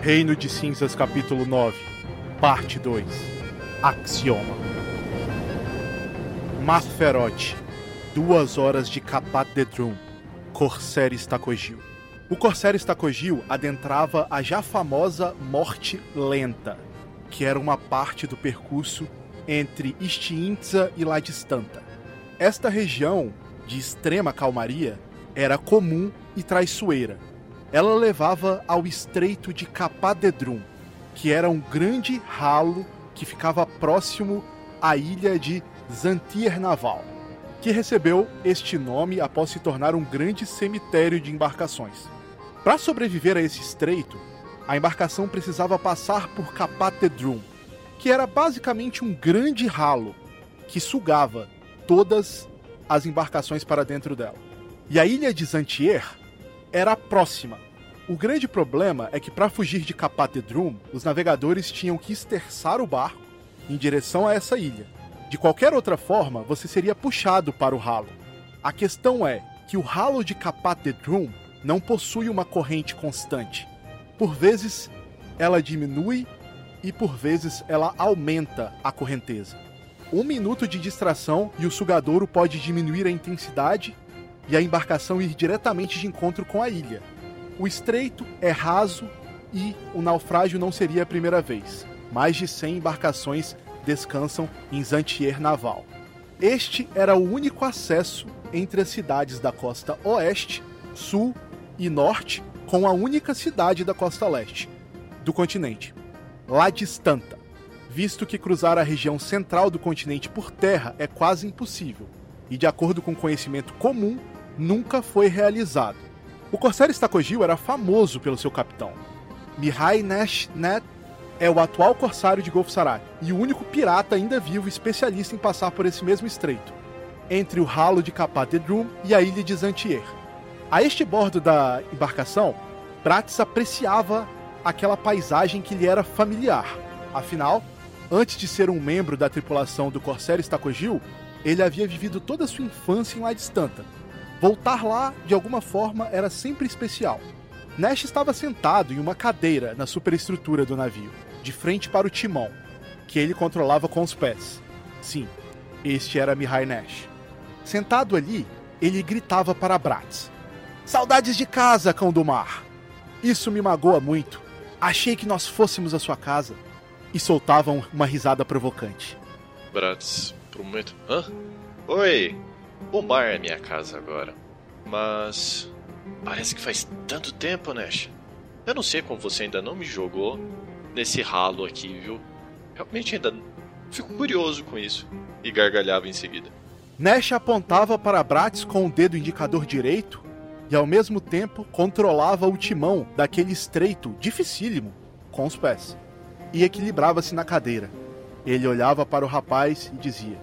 Reino de Cinzas, capítulo 9, parte 2 Axioma Masferote, duas horas de Capat de Drum, Corsair Stacogil. O Corsair Stacogil adentrava a já famosa Morte Lenta, que era uma parte do percurso entre Istiintza e La Distanta. Esta região, de extrema calmaria, era comum e traiçoeira. Ela levava ao estreito de Capadedrum, que era um grande ralo que ficava próximo à ilha de Zantir Naval, que recebeu este nome após se tornar um grande cemitério de embarcações. Para sobreviver a esse estreito, a embarcação precisava passar por Capatedrum, que era basicamente um grande ralo que sugava todas as embarcações para dentro dela. E a ilha de Zantier era próxima. O grande problema é que para fugir de Capatedrum, os navegadores tinham que esterçar o barco em direção a essa ilha. De qualquer outra forma, você seria puxado para o ralo. A questão é que o ralo de Capatedrum não possui uma corrente constante. Por vezes, ela diminui e por vezes ela aumenta a correnteza. Um minuto de distração e o sugadouro pode diminuir a intensidade e a embarcação ir diretamente de encontro com a ilha. O estreito é raso e o naufrágio não seria a primeira vez. Mais de 100 embarcações descansam em Zantier Naval. Este era o único acesso entre as cidades da costa oeste, sul e norte, com a única cidade da costa leste do continente, La Distanta, visto que cruzar a região central do continente por terra é quase impossível, e de acordo com conhecimento comum, nunca foi realizado. O corsário Stacogil era famoso pelo seu capitão. Mihai Nash Net é o atual corsário de Golfo Sarai e o único pirata ainda vivo especialista em passar por esse mesmo estreito, entre o ralo de Capadedrum e a ilha de Zantier. A este bordo da embarcação, Prates apreciava aquela paisagem que lhe era familiar. Afinal, antes de ser um membro da tripulação do Corsair Stacogil, ele havia vivido toda a sua infância em La Distanta. Voltar lá, de alguma forma, era sempre especial. Nash estava sentado em uma cadeira na superestrutura do navio, de frente para o timão, que ele controlava com os pés. Sim, este era Mihai Nash. Sentado ali, ele gritava para Bratz: Saudades de casa, cão do mar! Isso me magoa muito. Achei que nós fôssemos a sua casa. E soltavam uma risada provocante. Bratz, por um momento. Hã? Oi! O mar é minha casa agora. Mas. Parece que faz tanto tempo, Nash. Eu não sei como você ainda não me jogou nesse ralo aqui, viu? Realmente ainda fico curioso com isso. E gargalhava em seguida. Nash apontava para Bratz com o dedo indicador direito e ao mesmo tempo controlava o timão daquele estreito dificílimo com os pés e equilibrava-se na cadeira. Ele olhava para o rapaz e dizia: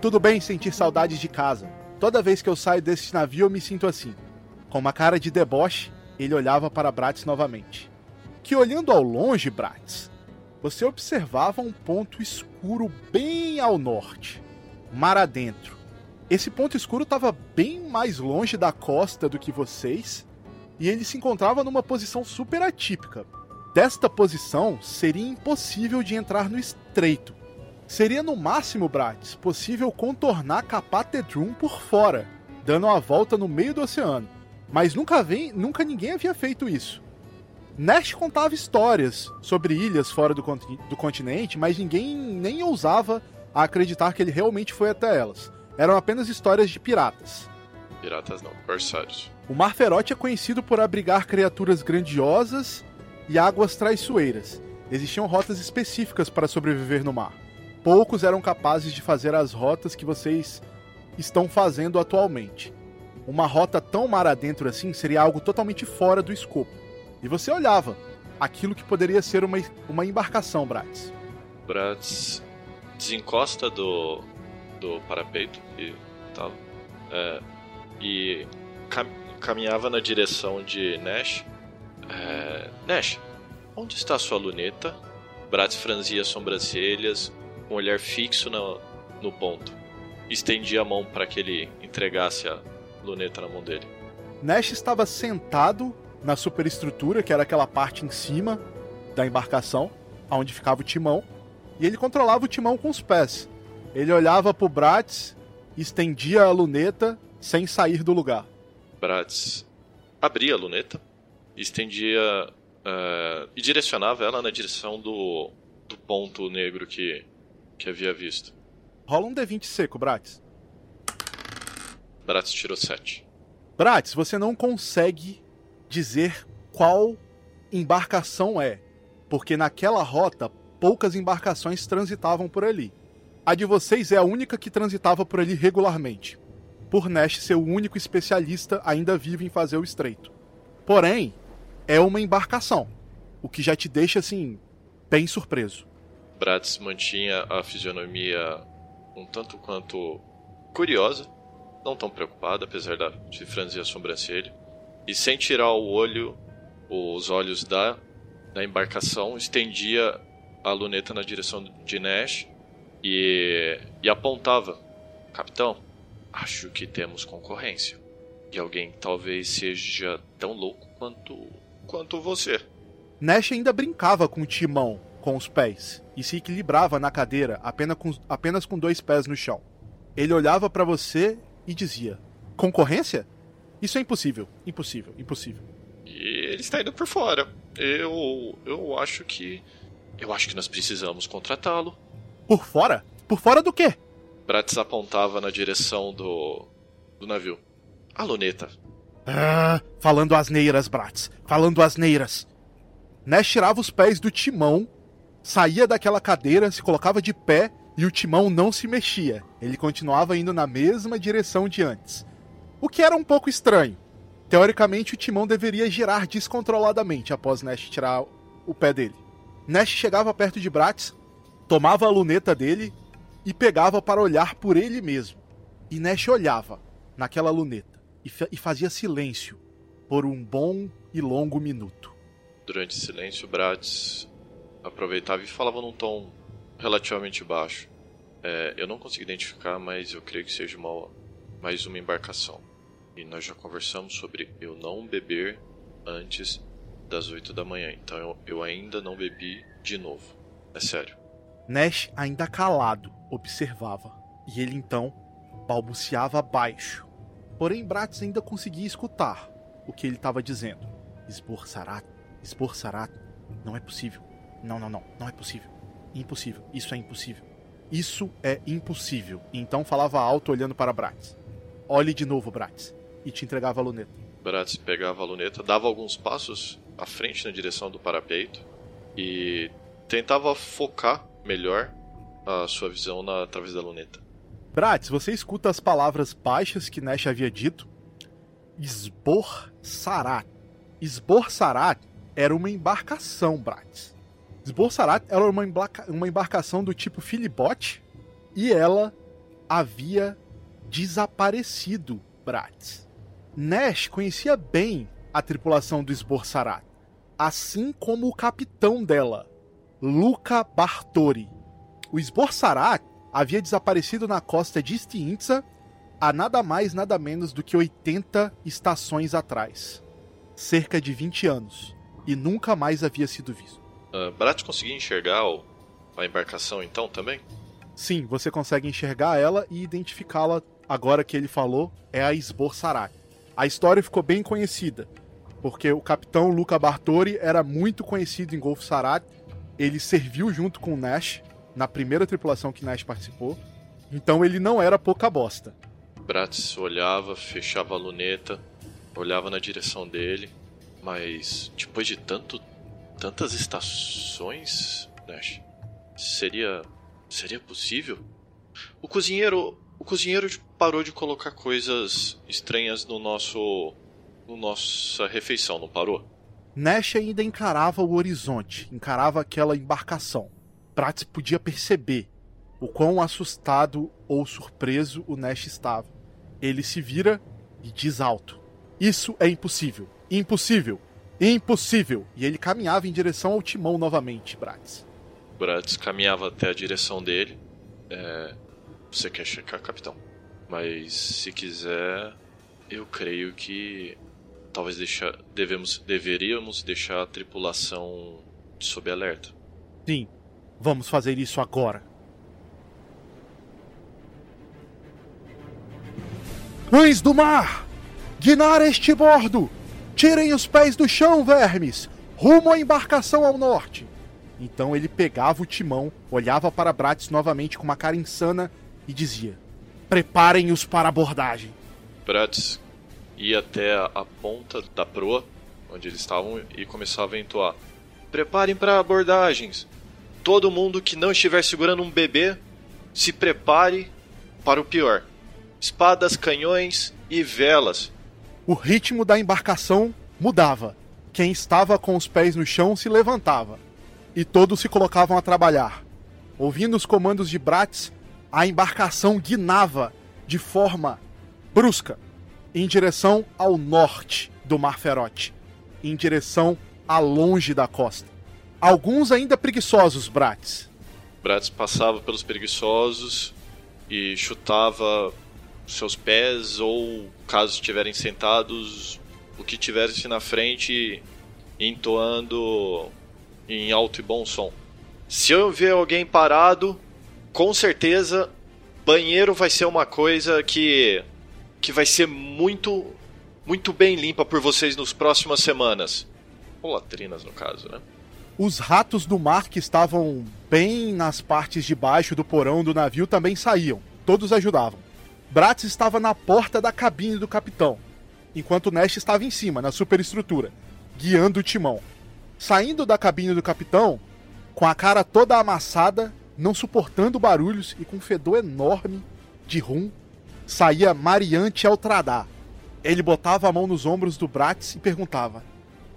Tudo bem sentir saudades de casa. Toda vez que eu saio desse navio eu me sinto assim. Com uma cara de deboche, ele olhava para Bratz novamente. Que olhando ao longe, Bratz, você observava um ponto escuro bem ao norte, mar adentro. Esse ponto escuro estava bem mais longe da costa do que vocês, e ele se encontrava numa posição super atípica. Desta posição, seria impossível de entrar no estreito. Seria no máximo, Bratis, possível contornar Capatedrum por fora, dando a volta no meio do oceano. Mas nunca, vem, nunca ninguém havia feito isso. Nash contava histórias sobre ilhas fora do, do continente, mas ninguém nem ousava acreditar que ele realmente foi até elas eram apenas histórias de piratas. Piratas não, corsários. O Mar Ferote é conhecido por abrigar criaturas grandiosas e águas traiçoeiras. Existiam rotas específicas para sobreviver no mar. Poucos eram capazes de fazer as rotas que vocês estão fazendo atualmente. Uma rota tão mar adentro assim seria algo totalmente fora do escopo. E você olhava aquilo que poderia ser uma, uma embarcação, Bratz. Bratz desencosta do, do parapeito e tal. É, e cam caminhava na direção de Nash. É, Nash, onde está sua luneta? Bratz franzia as sobrancelhas, um olhar fixo no, no ponto. Estendia a mão para que ele entregasse a luneta na mão dele. Nash estava sentado na superestrutura, que era aquela parte em cima, da embarcação, onde ficava o timão, e ele controlava o timão com os pés. Ele olhava pro Bratz, estendia a luneta sem sair do lugar. Bratz abria a luneta, estendia uh, e direcionava ela na direção do, do ponto negro que, que havia visto. Rola um D20 seco, Bratz. Bratz tirou 7. Bratz, você não consegue dizer qual embarcação é, porque naquela rota poucas embarcações transitavam por ali. A de vocês é a única que transitava por ali regularmente, por Nash ser o único especialista ainda vivo em fazer o estreito. Porém, é uma embarcação, o que já te deixa assim bem surpreso. Bratz mantinha a fisionomia um tanto quanto curiosa, não tão preocupada, apesar de franzir a sobrancelha, e sem tirar o olho, os olhos da, da embarcação, estendia a luneta na direção de Nash e, e apontava: Capitão, acho que temos concorrência. E alguém talvez seja tão louco quanto, quanto você. Nash ainda brincava com o timão com os pés e se equilibrava na cadeira apenas com, apenas com dois pés no chão. Ele olhava para você e dizia: Concorrência? Isso é impossível, impossível, impossível. E ele está indo por fora. Eu, eu acho que, eu acho que nós precisamos contratá-lo. Por fora? Por fora do quê? Prates apontava na direção do, do navio. A luneta. Ah, falando asneiras, Bratz. Falando asneiras. Nash tirava os pés do timão saía daquela cadeira, se colocava de pé e o timão não se mexia. Ele continuava indo na mesma direção de antes. O que era um pouco estranho. Teoricamente, o timão deveria girar descontroladamente após Nash tirar o pé dele. Nash chegava perto de Bratz, tomava a luneta dele e pegava para olhar por ele mesmo. E Nash olhava naquela luneta e, e fazia silêncio por um bom e longo minuto. Durante o silêncio, Bratz aproveitava e falava num tom relativamente baixo. É, eu não consegui identificar, mas eu creio que seja uma, mais uma embarcação. E nós já conversamos sobre eu não beber antes das 8 da manhã. Então eu, eu ainda não bebi de novo. É sério. Nash, ainda calado, observava. E ele então balbuciava baixo. Porém, Bratz ainda conseguia escutar o que ele estava dizendo. Esboçarat, esboçarat, não é possível. Não, não, não. Não é possível. Impossível. Isso é impossível. Isso é impossível. Então falava alto olhando para Bratz. Olhe de novo, Bratz. E te entregava a luneta. Bratz pegava a luneta, dava alguns passos à frente na direção do parapeito e tentava focar melhor a sua visão na, através da luneta. Bratz, você escuta as palavras baixas que Nash havia dito? Esbor Sarat. Esbor Sarat era uma embarcação, Bratz. Esboçarat era uma, uma embarcação do tipo filibote e ela havia desaparecido, Bratz. Nash conhecia bem a tripulação do Esborsarat, assim como o capitão dela, Luca Bartori. O Esborsarat havia desaparecido na costa de Stiintza há nada mais nada menos do que 80 estações atrás. Cerca de 20 anos. E nunca mais havia sido visto. Uh, Brat conseguia enxergar o, a embarcação então também? Sim, você consegue enxergar ela e identificá-la agora que ele falou, é a Esbor Sarai. A história ficou bem conhecida, porque o capitão Luca Bartori era muito conhecido em Golfo Sarat. Ele serviu junto com o Nash na primeira tripulação que Nash participou. Então ele não era pouca bosta. Bratz olhava, fechava a luneta, olhava na direção dele, mas depois de tanto tantas estações, Nash? Seria seria possível? O cozinheiro, o cozinheiro parou de colocar coisas estranhas no nosso no nossa refeição, não parou? Nash ainda encarava o horizonte, encarava aquela embarcação. Prats podia perceber o quão assustado ou surpreso o Nash estava. Ele se vira e diz alto: Isso é impossível! Impossível! Impossível! E ele caminhava em direção ao timão novamente, Bratz. Bratz caminhava até a direção dele. É... Você quer checar, capitão? Mas se quiser, eu creio que talvez deixar, devemos, deveríamos deixar a tripulação sob alerta. Sim, vamos fazer isso agora. Cães do mar! Guinar este bordo! Tirem os pés do chão, vermes! Rumo à embarcação ao norte! Então ele pegava o timão, olhava para Bratis novamente com uma cara insana e dizia: Preparem-os para a abordagem. Bratis ia até a ponta da proa, onde eles estavam, e começava a entoar: Preparem para abordagens. Todo mundo que não estiver segurando um bebê, se prepare para o pior. Espadas, canhões e velas. O ritmo da embarcação mudava. Quem estava com os pés no chão se levantava e todos se colocavam a trabalhar. Ouvindo os comandos de Bratis, a embarcação guinava de forma brusca em direção ao norte do Mar Ferote, em direção a longe da costa. Alguns ainda preguiçosos, Bratis. Bratis passava pelos preguiçosos e chutava seus pés ou, caso estiverem sentados, o que tivesse na frente entoando em alto e bom som. Se eu ver alguém parado, com certeza banheiro vai ser uma coisa que que vai ser muito muito bem limpa por vocês nas próximas semanas. Ou latrinas no caso, né? Os ratos do mar que estavam bem nas partes de baixo do porão do navio também saíam. Todos ajudavam. Bratz estava na porta da cabine do capitão, enquanto Nash estava em cima, na superestrutura, guiando o timão. Saindo da cabine do capitão, com a cara toda amassada, não suportando barulhos e com um fedor enorme de rum, saía Mariante Altradá. Ele botava a mão nos ombros do Bratz e perguntava: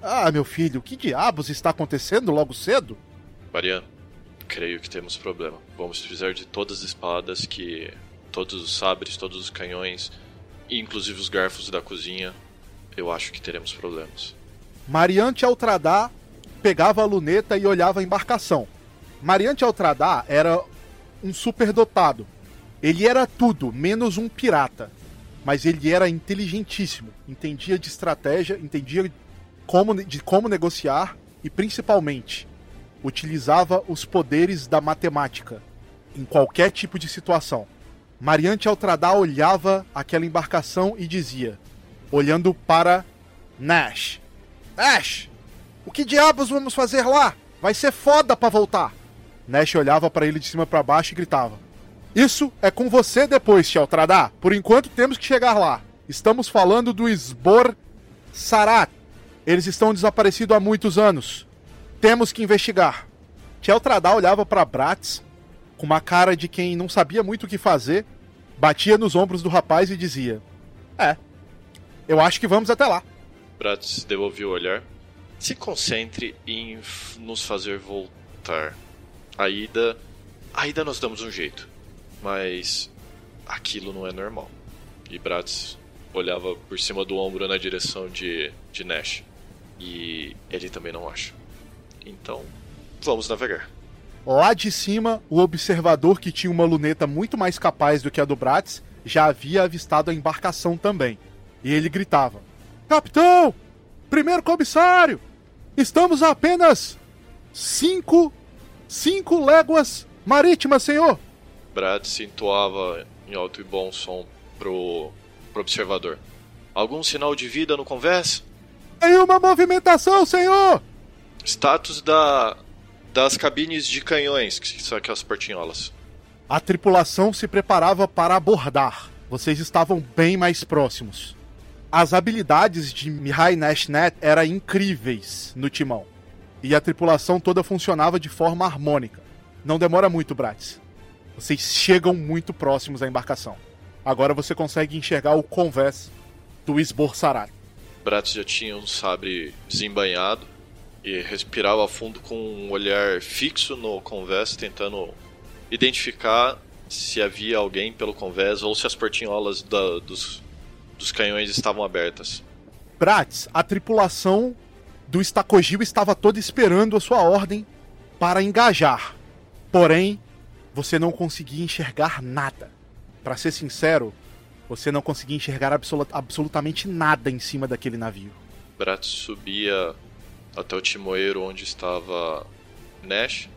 Ah, meu filho, que diabos está acontecendo logo cedo? Mariano, creio que temos problema. Vamos precisar de todas as espadas que. Todos os sabres, todos os canhões, inclusive os garfos da cozinha. Eu acho que teremos problemas. Mariante Altradá pegava a luneta e olhava a embarcação. Mariante Altradá era um superdotado. Ele era tudo, menos um pirata. Mas ele era inteligentíssimo, entendia de estratégia, entendia como, de como negociar e, principalmente, utilizava os poderes da matemática em qualquer tipo de situação. Mariante Altradá olhava aquela embarcação e dizia, olhando para Nash: Nash, o que diabos vamos fazer lá? Vai ser foda para voltar. Nash olhava para ele de cima para baixo e gritava: Isso é com você depois, Sheltradá. Por enquanto temos que chegar lá. Estamos falando do Sbor Sarat. Eles estão desaparecidos há muitos anos. Temos que investigar. Sheltradá olhava para Bratz com uma cara de quem não sabia muito o que fazer, batia nos ombros do rapaz e dizia: É, eu acho que vamos até lá. Bratz devolveu o olhar se concentre em nos fazer voltar. A ida. A ida nós damos um jeito. Mas. aquilo não é normal. E Bratz olhava por cima do ombro na direção de, de Nash. E ele também não acha. Então, vamos navegar. Lá de cima, o observador que tinha uma luneta muito mais capaz do que a do Bratz já havia avistado a embarcação também. E ele gritava: Capitão! Primeiro comissário! Estamos a apenas cinco, cinco léguas marítimas, senhor. Brad se entoava em alto e bom som pro, pro observador. Algum sinal de vida no convés? Tem uma movimentação, senhor! Status da, das cabines de canhões, que são aquelas portinholas. A tripulação se preparava para abordar. Vocês estavam bem mais próximos as habilidades de Mihai Nashnet eram incríveis no timão. E a tripulação toda funcionava de forma harmônica. Não demora muito, Bratz. Vocês chegam muito próximos à embarcação. Agora você consegue enxergar o convés do Esborsarat. Bratz já tinha um sabre desembanhado e respirava fundo com um olhar fixo no convés, tentando identificar se havia alguém pelo convés ou se as portinholas da, dos dos canhões estavam abertas. Prates, a tripulação do Estacogil estava toda esperando a sua ordem para engajar. Porém, você não conseguia enxergar nada. Para ser sincero, você não conseguia enxergar absolut absolutamente nada em cima daquele navio. Bratz subia até o timoeiro onde estava Nash,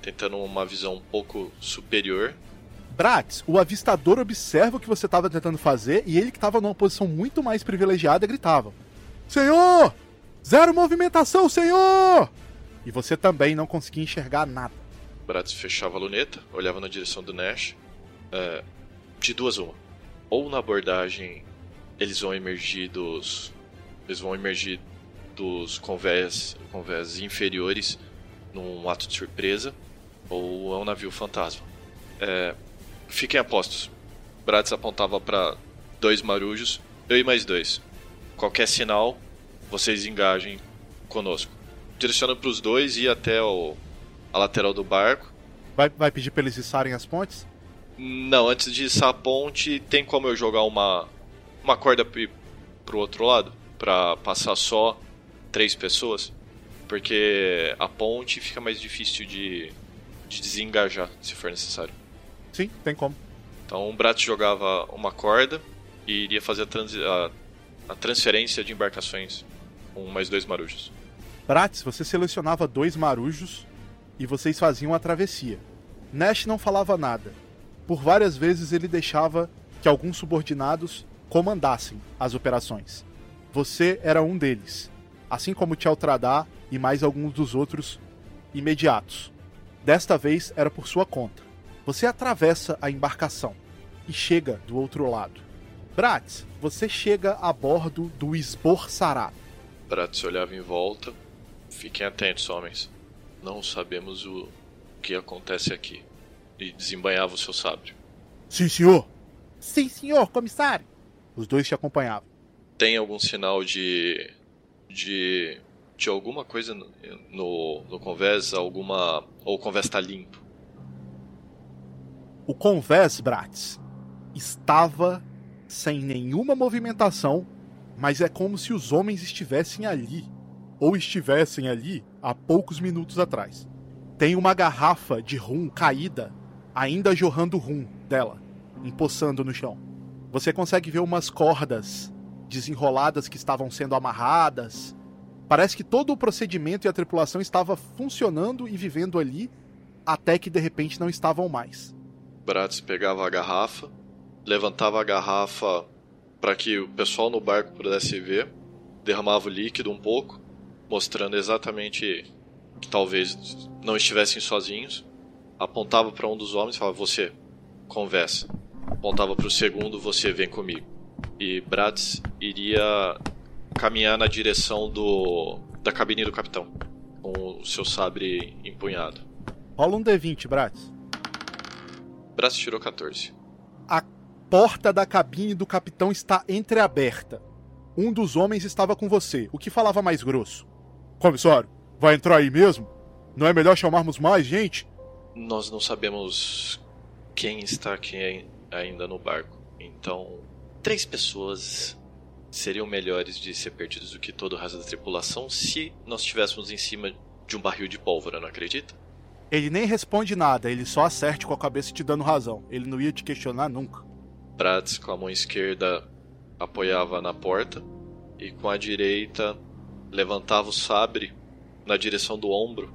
tentando uma visão um pouco superior. Bratz, o avistador observa o que você estava tentando fazer e ele que estava numa posição muito mais privilegiada gritava: Senhor! Zero movimentação, senhor! E você também não conseguia enxergar nada. Bratz fechava a luneta, olhava na direção do Nash. É, de duas uma. Ou na abordagem eles vão emergir dos. Eles vão emergir dos convés, convés inferiores num ato de surpresa, ou é um navio fantasma. É, fiquem apostos. Bratz apontava para dois marujos, eu e mais dois. Qualquer sinal, vocês engajem conosco. Direcionando para os dois e até o, a lateral do barco. Vai, vai pedir para eles içarem as pontes? Não, antes de içar a ponte, tem como eu jogar uma, uma corda pro outro lado? para passar só três pessoas? Porque a ponte fica mais difícil de, de desengajar, se for necessário. Sim, tem como. Então o Brat jogava uma corda e iria fazer a, trans, a, a transferência de embarcações com mais dois marujos. Bratz, você selecionava dois marujos e vocês faziam a travessia. Nash não falava nada. Por várias vezes ele deixava que alguns subordinados comandassem as operações. Você era um deles, assim como Tchaltradá e mais alguns dos outros imediatos. Desta vez era por sua conta. Você atravessa a embarcação e chega do outro lado. Bratz, você chega a bordo do Esbor Sará. Bratz olhava em volta. Fiquem atentos, homens. Não sabemos o que acontece aqui. E desembanhava o seu sabre. Sim, senhor. Sim, senhor, comissário. Os dois te acompanhavam. Tem algum sinal de. De. de alguma coisa no, no, no convés? Alguma. ou o convés está limpo? O convés, Bratz, estava sem nenhuma movimentação, mas é como se os homens estivessem ali, ou estivessem ali há poucos minutos atrás. Tem uma garrafa de rum caída, ainda jorrando rum dela, empoçando no chão. Você consegue ver umas cordas desenroladas que estavam sendo amarradas. Parece que todo o procedimento e a tripulação estava funcionando e vivendo ali, até que de repente não estavam mais. Bratz pegava a garrafa, levantava a garrafa para que o pessoal no barco pudesse ver, derramava o líquido um pouco, mostrando exatamente que talvez não estivessem sozinhos, apontava para um dos homens e falava: Você, conversa. Apontava para o segundo: Você, vem comigo. E Bratz iria caminhar na direção do da cabine do capitão, com o seu sabre empunhado. Rola um D20, Bratz. Bratz tirou 14. A porta da cabine do capitão está entreaberta. Um dos homens estava com você, o que falava mais grosso. Comissário, vai entrar aí mesmo? Não é melhor chamarmos mais gente? Nós não sabemos quem está aqui ainda no barco. Então, três pessoas seriam melhores de ser perdidos do que todo o resto da tripulação se nós estivéssemos em cima de um barril de pólvora, não acredita? Ele nem responde nada, ele só acerte com a cabeça te dando razão. Ele não ia te questionar nunca. Prats, com a mão esquerda, apoiava na porta e com a direita levantava o sabre na direção do ombro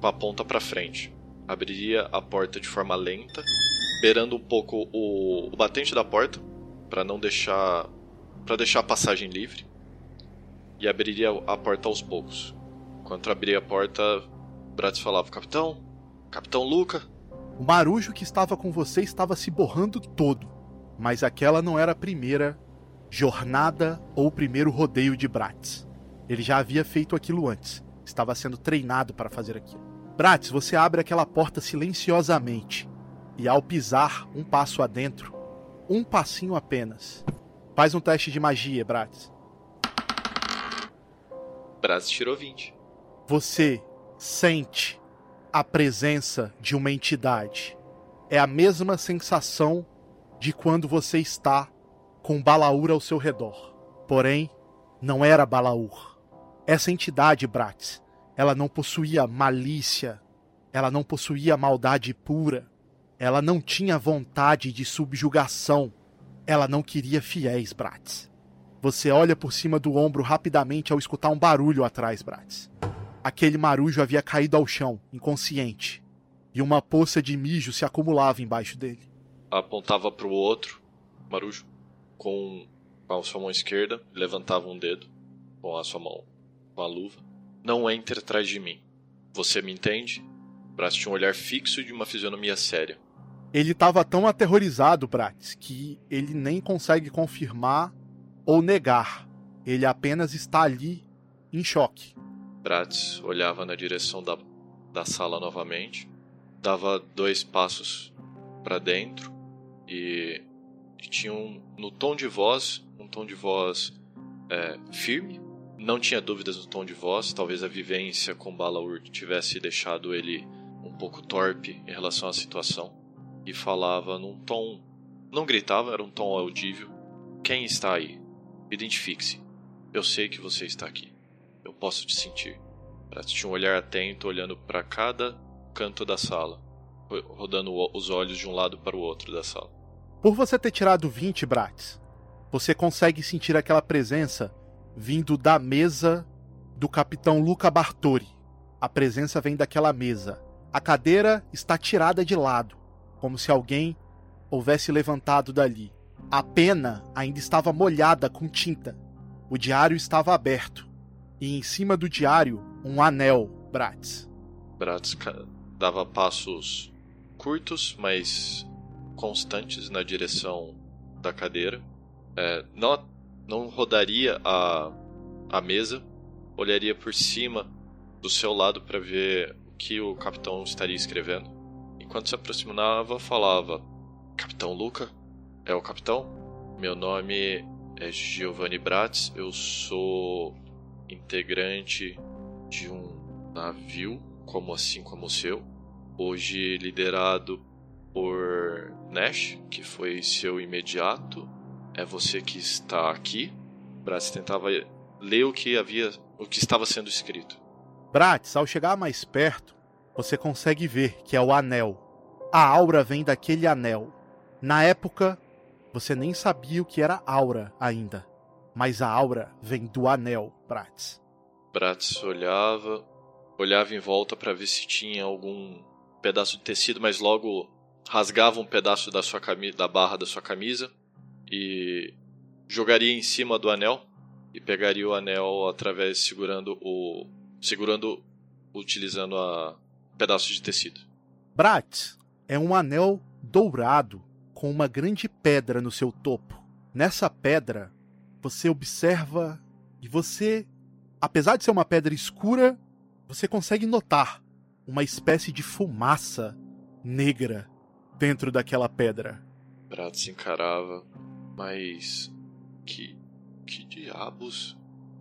com a ponta para frente. Abriria a porta de forma lenta, beirando um pouco o, o batente da porta para não deixar para deixar a passagem livre e abriria a porta aos poucos. Enquanto abria a porta, Bratz falava: "Capitão, Capitão Luca. O marujo que estava com você estava se borrando todo, mas aquela não era a primeira jornada ou o primeiro rodeio de Bratz. Ele já havia feito aquilo antes, estava sendo treinado para fazer aquilo. Bratz, você abre aquela porta silenciosamente e ao pisar um passo adentro, um passinho apenas, faz um teste de magia, Bratz. Bratz tirou 20. Você sente a presença de uma entidade. É a mesma sensação de quando você está com Balaur ao seu redor. Porém, não era Balaur. Essa entidade, Bratz, ela não possuía malícia, ela não possuía maldade pura, ela não tinha vontade de subjugação, ela não queria fiéis, Bratz. Você olha por cima do ombro rapidamente ao escutar um barulho atrás, Bratz. aquele marujo havia caído ao chão, inconsciente, e uma poça de mijo se acumulava embaixo dele. Apontava para o outro, marujo, com a sua mão esquerda, levantava um dedo com a sua mão, com a luva. Não entre atrás de mim. Você me entende? Bratz tinha um olhar fixo de uma fisionomia séria. Ele estava tão aterrorizado, Bratz, que ele nem consegue confirmar ou negar. Ele apenas está ali em choque. Bratz olhava na direção da, da sala novamente, dava dois passos para dentro e, e tinha um, no tom de voz, um tom de voz é, firme. Não tinha dúvidas no tom de voz, talvez a vivência com Balaur tivesse deixado ele um pouco torpe em relação à situação. E falava num tom. Não gritava, era um tom audível. Quem está aí? Identifique-se. Eu sei que você está aqui. Eu posso te sentir. Ela tinha um olhar atento, olhando para cada canto da sala, rodando os olhos de um lado para o outro da sala. Por você ter tirado 20, Bratz, você consegue sentir aquela presença vindo da mesa do capitão Luca Bartori. A presença vem daquela mesa. A cadeira está tirada de lado, como se alguém houvesse levantado dali. A pena ainda estava molhada com tinta. O diário estava aberto. E em cima do diário, um anel, Bratz. Bratz dava passos curtos, mas constantes na direção da cadeira. É, não, não rodaria a, a mesa, olharia por cima do seu lado para ver o que o capitão estaria escrevendo. Enquanto se aproximava, falava: Capitão Luca? É o capitão? Meu nome é Giovanni Bratz, eu sou integrante de um navio, como assim como o seu, hoje liderado por Nash, que foi seu imediato. É você que está aqui. Bratz tentava ler o que havia, o que estava sendo escrito. Bratz, ao chegar mais perto, você consegue ver que é o anel. A aura vem daquele anel. Na época, você nem sabia o que era aura ainda. Mas a aura vem do anel, Bratz. Bratz olhava, olhava em volta para ver se tinha algum pedaço de tecido, mas logo rasgava um pedaço da sua camisa, da barra da sua camisa e jogaria em cima do anel e pegaria o anel através segurando o segurando utilizando a pedaço de tecido. Bratz é um anel dourado com uma grande pedra no seu topo. Nessa pedra, você observa e você, apesar de ser uma pedra escura, você consegue notar uma espécie de fumaça negra dentro daquela pedra. Prato se encarava, mas que que diabos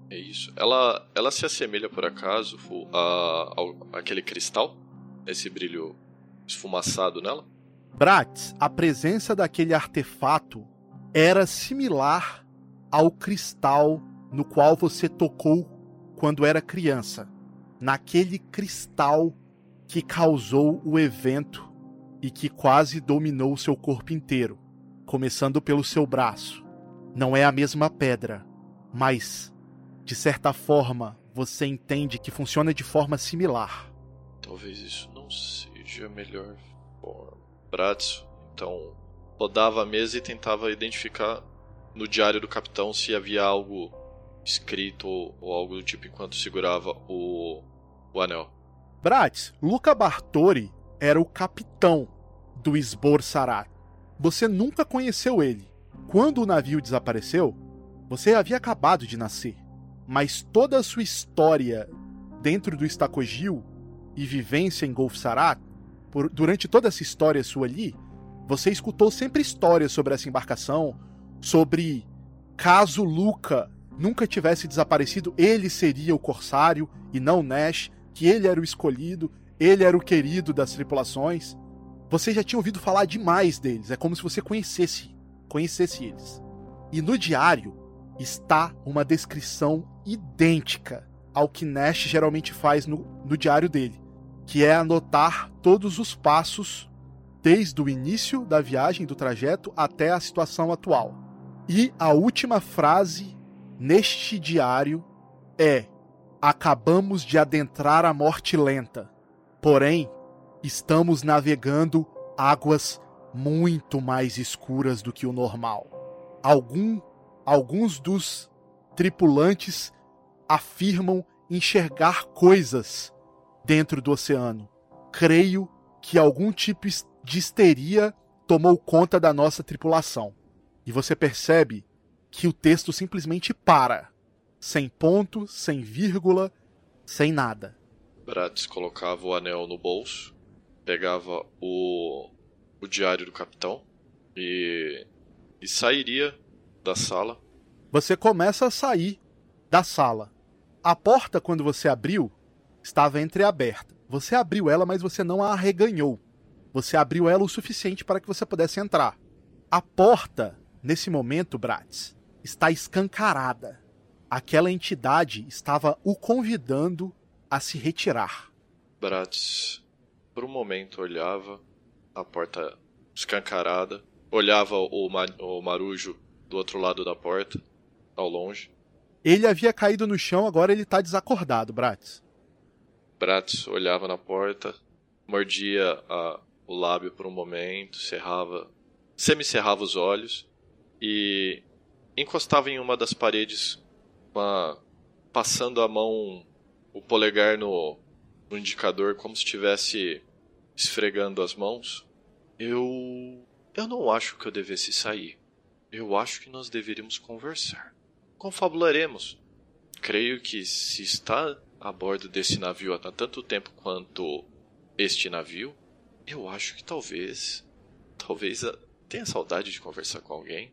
é isso? Ela ela se assemelha por acaso a, a aquele cristal? Esse brilho esfumaçado nela? Bratz, a presença daquele artefato era similar ao cristal no qual você tocou quando era criança. Naquele cristal que causou o evento e que quase dominou seu corpo inteiro, começando pelo seu braço. Não é a mesma pedra, mas, de certa forma, você entende que funciona de forma similar. Talvez isso não seja a melhor forma. Bratz, então, rodava a mesa e tentava identificar no diário do capitão se havia algo escrito ou algo do tipo enquanto segurava o, o anel. Bratz, Luca Bartori era o capitão do Esbor Sarat. Você nunca conheceu ele. Quando o navio desapareceu, você havia acabado de nascer. Mas toda a sua história dentro do Estacogil e vivência em Golf Sarat por, durante toda essa história sua ali, você escutou sempre histórias sobre essa embarcação, sobre caso Luca nunca tivesse desaparecido, ele seria o corsário e não Nash, que ele era o escolhido, ele era o querido das tripulações. Você já tinha ouvido falar demais deles, é como se você conhecesse, conhecesse eles. E no diário está uma descrição idêntica ao que Nash geralmente faz no, no diário dele que é anotar todos os passos desde o início da viagem, do trajeto, até a situação atual. E a última frase neste diário é: Acabamos de adentrar a morte lenta. Porém, estamos navegando águas muito mais escuras do que o normal. Algum, alguns dos tripulantes afirmam enxergar coisas dentro do oceano. Creio que algum tipo de histeria tomou conta da nossa tripulação. E você percebe que o texto simplesmente para. Sem ponto, sem vírgula, sem nada. Bratis colocava o anel no bolso, pegava o, o diário do capitão e, e sairia da sala. Você começa a sair da sala. A porta, quando você abriu, estava entreaberta. Você abriu ela, mas você não a arreganhou. Você abriu ela o suficiente para que você pudesse entrar. A porta, nesse momento, Bratis, está escancarada. Aquela entidade estava o convidando a se retirar. Bratis, por um momento, olhava a porta escancarada, olhava o, ma o marujo do outro lado da porta, ao longe. Ele havia caído no chão, agora ele está desacordado, Bratis. Bratis olhava na porta, mordia a, o lábio por um momento, cerrava, semi-cerrava os olhos e encostava em uma das paredes, uma, passando a mão, o polegar no, no indicador, como se estivesse esfregando as mãos. Eu. Eu não acho que eu devesse sair. Eu acho que nós deveríamos conversar. Confabularemos. Creio que se está a bordo desse navio há tanto tempo quanto este navio, eu acho que talvez. Talvez tenha saudade de conversar com alguém.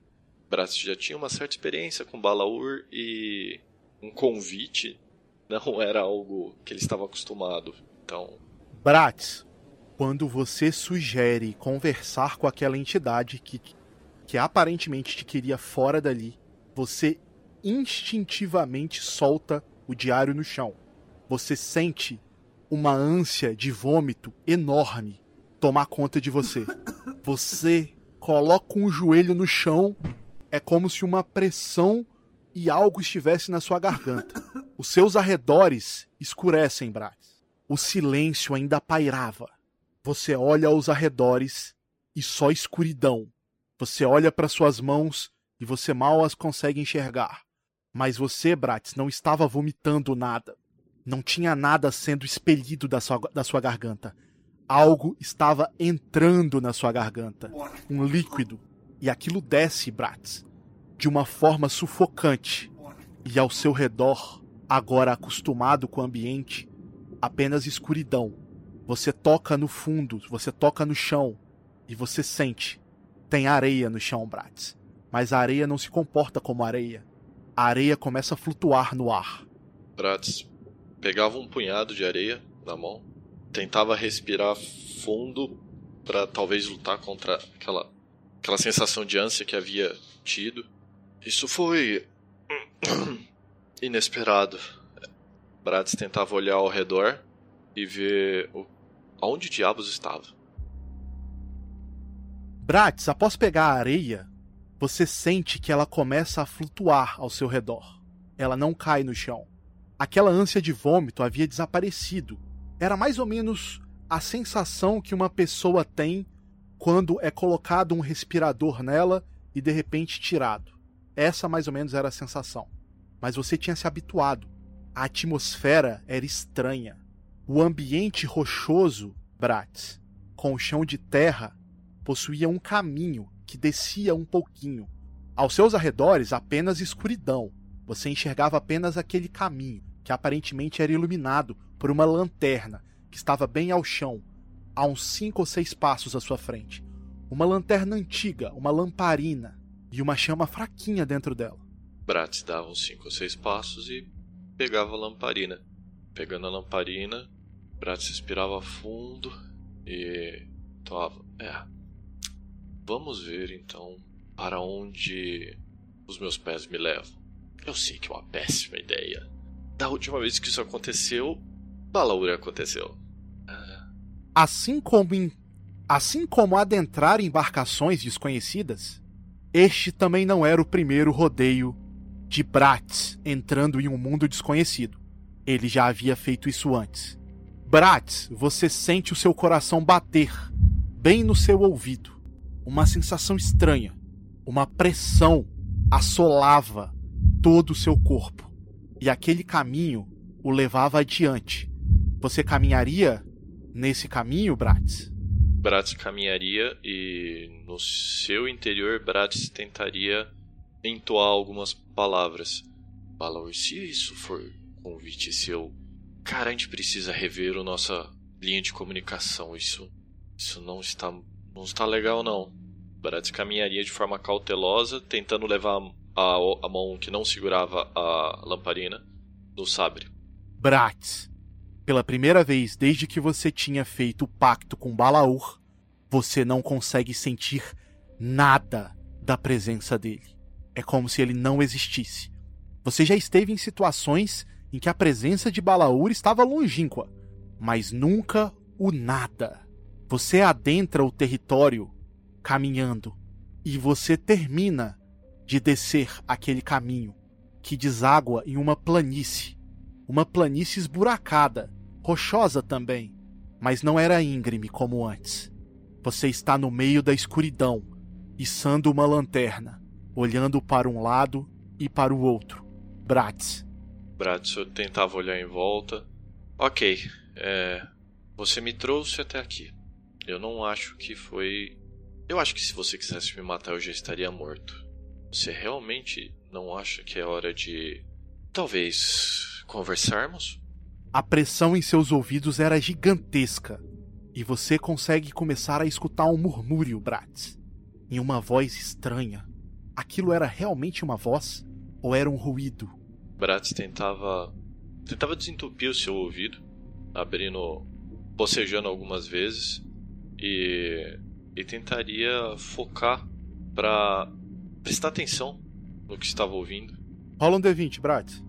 Bratz já tinha uma certa experiência com Balaur e um convite não era algo que ele estava acostumado. Então. Bratz, quando você sugere conversar com aquela entidade que, que aparentemente te queria fora dali, você instintivamente solta o diário no chão. Você sente uma ânsia de vômito enorme tomar conta de você. Você coloca um joelho no chão, é como se uma pressão e algo estivesse na sua garganta. Os seus arredores escurecem, Braz. O silêncio ainda pairava. Você olha aos arredores e só escuridão. Você olha para suas mãos e você mal as consegue enxergar. Mas você, Bratz, não estava vomitando nada. Não tinha nada sendo expelido da sua, da sua garganta algo estava entrando na sua garganta. Um líquido. E aquilo desce, Bratz, de uma forma sufocante. E ao seu redor, agora acostumado com o ambiente, apenas escuridão. Você toca no fundo, você toca no chão e você sente. Tem areia no chão, Bratz. Mas a areia não se comporta como areia. A areia começa a flutuar no ar. Bratz pegava um punhado de areia na mão tentava respirar fundo para talvez lutar contra aquela aquela sensação de ânsia que havia tido. Isso foi inesperado. Bratz tentava olhar ao redor e ver o... aonde diabos estava. Bratz, após pegar a areia, você sente que ela começa a flutuar ao seu redor. Ela não cai no chão. Aquela ânsia de vômito havia desaparecido era mais ou menos a sensação que uma pessoa tem quando é colocado um respirador nela e de repente tirado. Essa mais ou menos era a sensação. Mas você tinha se habituado. A atmosfera era estranha. O ambiente rochoso, Bratz, com o chão de terra, possuía um caminho que descia um pouquinho. Aos seus arredores, apenas escuridão. Você enxergava apenas aquele caminho, que aparentemente era iluminado por uma lanterna que estava bem ao chão, a uns cinco ou seis passos à sua frente. Uma lanterna antiga, uma lamparina e uma chama fraquinha dentro dela. Bratz dava uns cinco ou seis passos e pegava a lamparina. Pegando a lamparina, Bratz respirava fundo e tomava. É. Vamos ver então para onde os meus pés me levam. Eu sei que é uma péssima ideia. Da última vez que isso aconteceu, Balaura aconteceu. Assim como em, assim como adentrar em embarcações desconhecidas, este também não era o primeiro rodeio de Bratz entrando em um mundo desconhecido. Ele já havia feito isso antes. Bratz, você sente o seu coração bater bem no seu ouvido. Uma sensação estranha, uma pressão assolava todo o seu corpo. E aquele caminho o levava adiante. Você caminharia nesse caminho, Bratz? Bratz caminharia e no seu interior Bratz tentaria entoar algumas palavras. Balaur, se isso for convite seu, cara, a gente precisa rever a nossa linha de comunicação. Isso, isso não está, não está legal não. Bratz caminharia de forma cautelosa, tentando levar a, a mão que não segurava a lamparina no sabre. Bratz, pela primeira vez desde que você tinha feito o pacto com Balaur, você não consegue sentir nada da presença dele. É como se ele não existisse. Você já esteve em situações em que a presença de Balaur estava longínqua, mas nunca o nada. Você adentra o território caminhando e você termina de descer aquele caminho que deságua em uma planície, uma planície esburacada, rochosa também, mas não era íngreme como antes. Você está no meio da escuridão, içando uma lanterna, olhando para um lado e para o outro. Bratz. Bratz tentava olhar em volta. Ok, é, você me trouxe até aqui. Eu não acho que foi. Eu acho que se você quisesse me matar eu já estaria morto. Você realmente não acha que é hora de. talvez. conversarmos? A pressão em seus ouvidos era gigantesca. E você consegue começar a escutar um murmúrio, Bratz. Em uma voz estranha. Aquilo era realmente uma voz? Ou era um ruído? Bratz tentava. tentava desentupir o seu ouvido, abrindo. bocejando algumas vezes. E. e tentaria focar para prestar atenção no que estava ouvindo. Rola um D20, Bratz.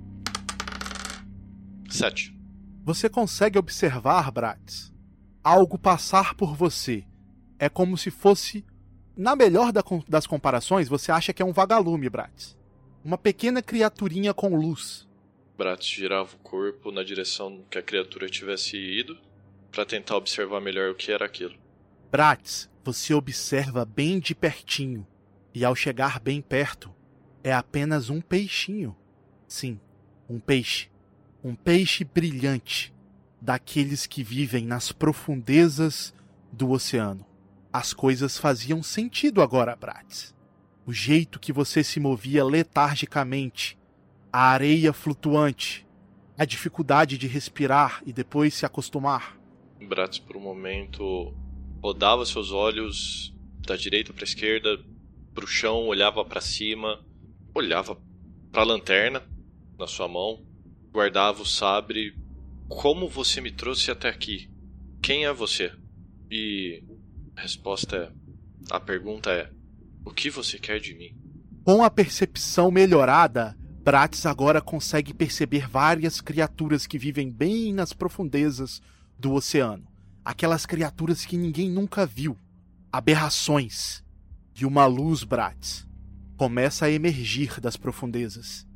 7. Você consegue observar, Bratz, algo passar por você. É como se fosse. Na melhor das comparações, você acha que é um vagalume, Bratz. Uma pequena criaturinha com luz. Bratz girava o corpo na direção que a criatura tivesse ido para tentar observar melhor o que era aquilo. Bratz, você observa bem de pertinho e ao chegar bem perto, é apenas um peixinho. Sim, um peixe. Um peixe brilhante, daqueles que vivem nas profundezas do oceano. As coisas faziam sentido agora, Bratz. O jeito que você se movia letargicamente, a areia flutuante, a dificuldade de respirar e depois se acostumar. Bratz, por um momento, rodava seus olhos da direita para a esquerda, para o chão, olhava para cima, olhava para a lanterna na sua mão, guardava o sabre. Como você me trouxe até aqui? Quem é você? E a resposta é: a pergunta é: o que você quer de mim? Com a percepção melhorada, Bratis agora consegue perceber várias criaturas que vivem bem nas profundezas do oceano. Aquelas criaturas que ninguém nunca viu. Aberrações. E uma luz, Bratis, começa a emergir das profundezas.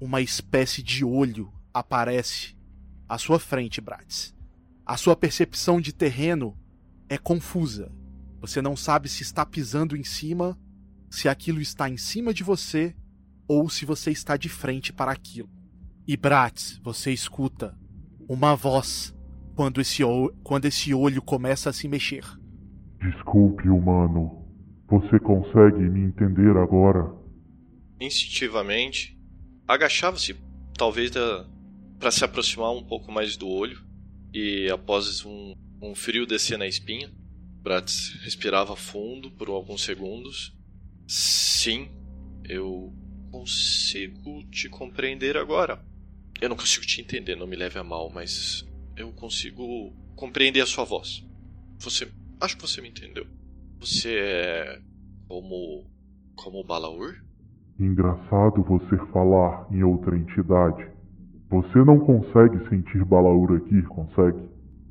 Uma espécie de olho aparece à sua frente, Bratz. A sua percepção de terreno é confusa. Você não sabe se está pisando em cima, se aquilo está em cima de você ou se você está de frente para aquilo. E Bratz, você escuta uma voz quando esse, quando esse olho começa a se mexer. Desculpe, humano. Você consegue me entender agora? Instintivamente, agachava-se, talvez para se aproximar um pouco mais do olho, e após um, um frio descer na espinha, Bratz respirava fundo por alguns segundos. Sim, eu consigo te compreender agora. Eu não consigo te entender, não me leve a mal, mas eu consigo compreender a sua voz. Você. Acho que você me entendeu. Você é como como Balaur? Engraçado você falar em outra entidade. Você não consegue sentir Balaur aqui, consegue?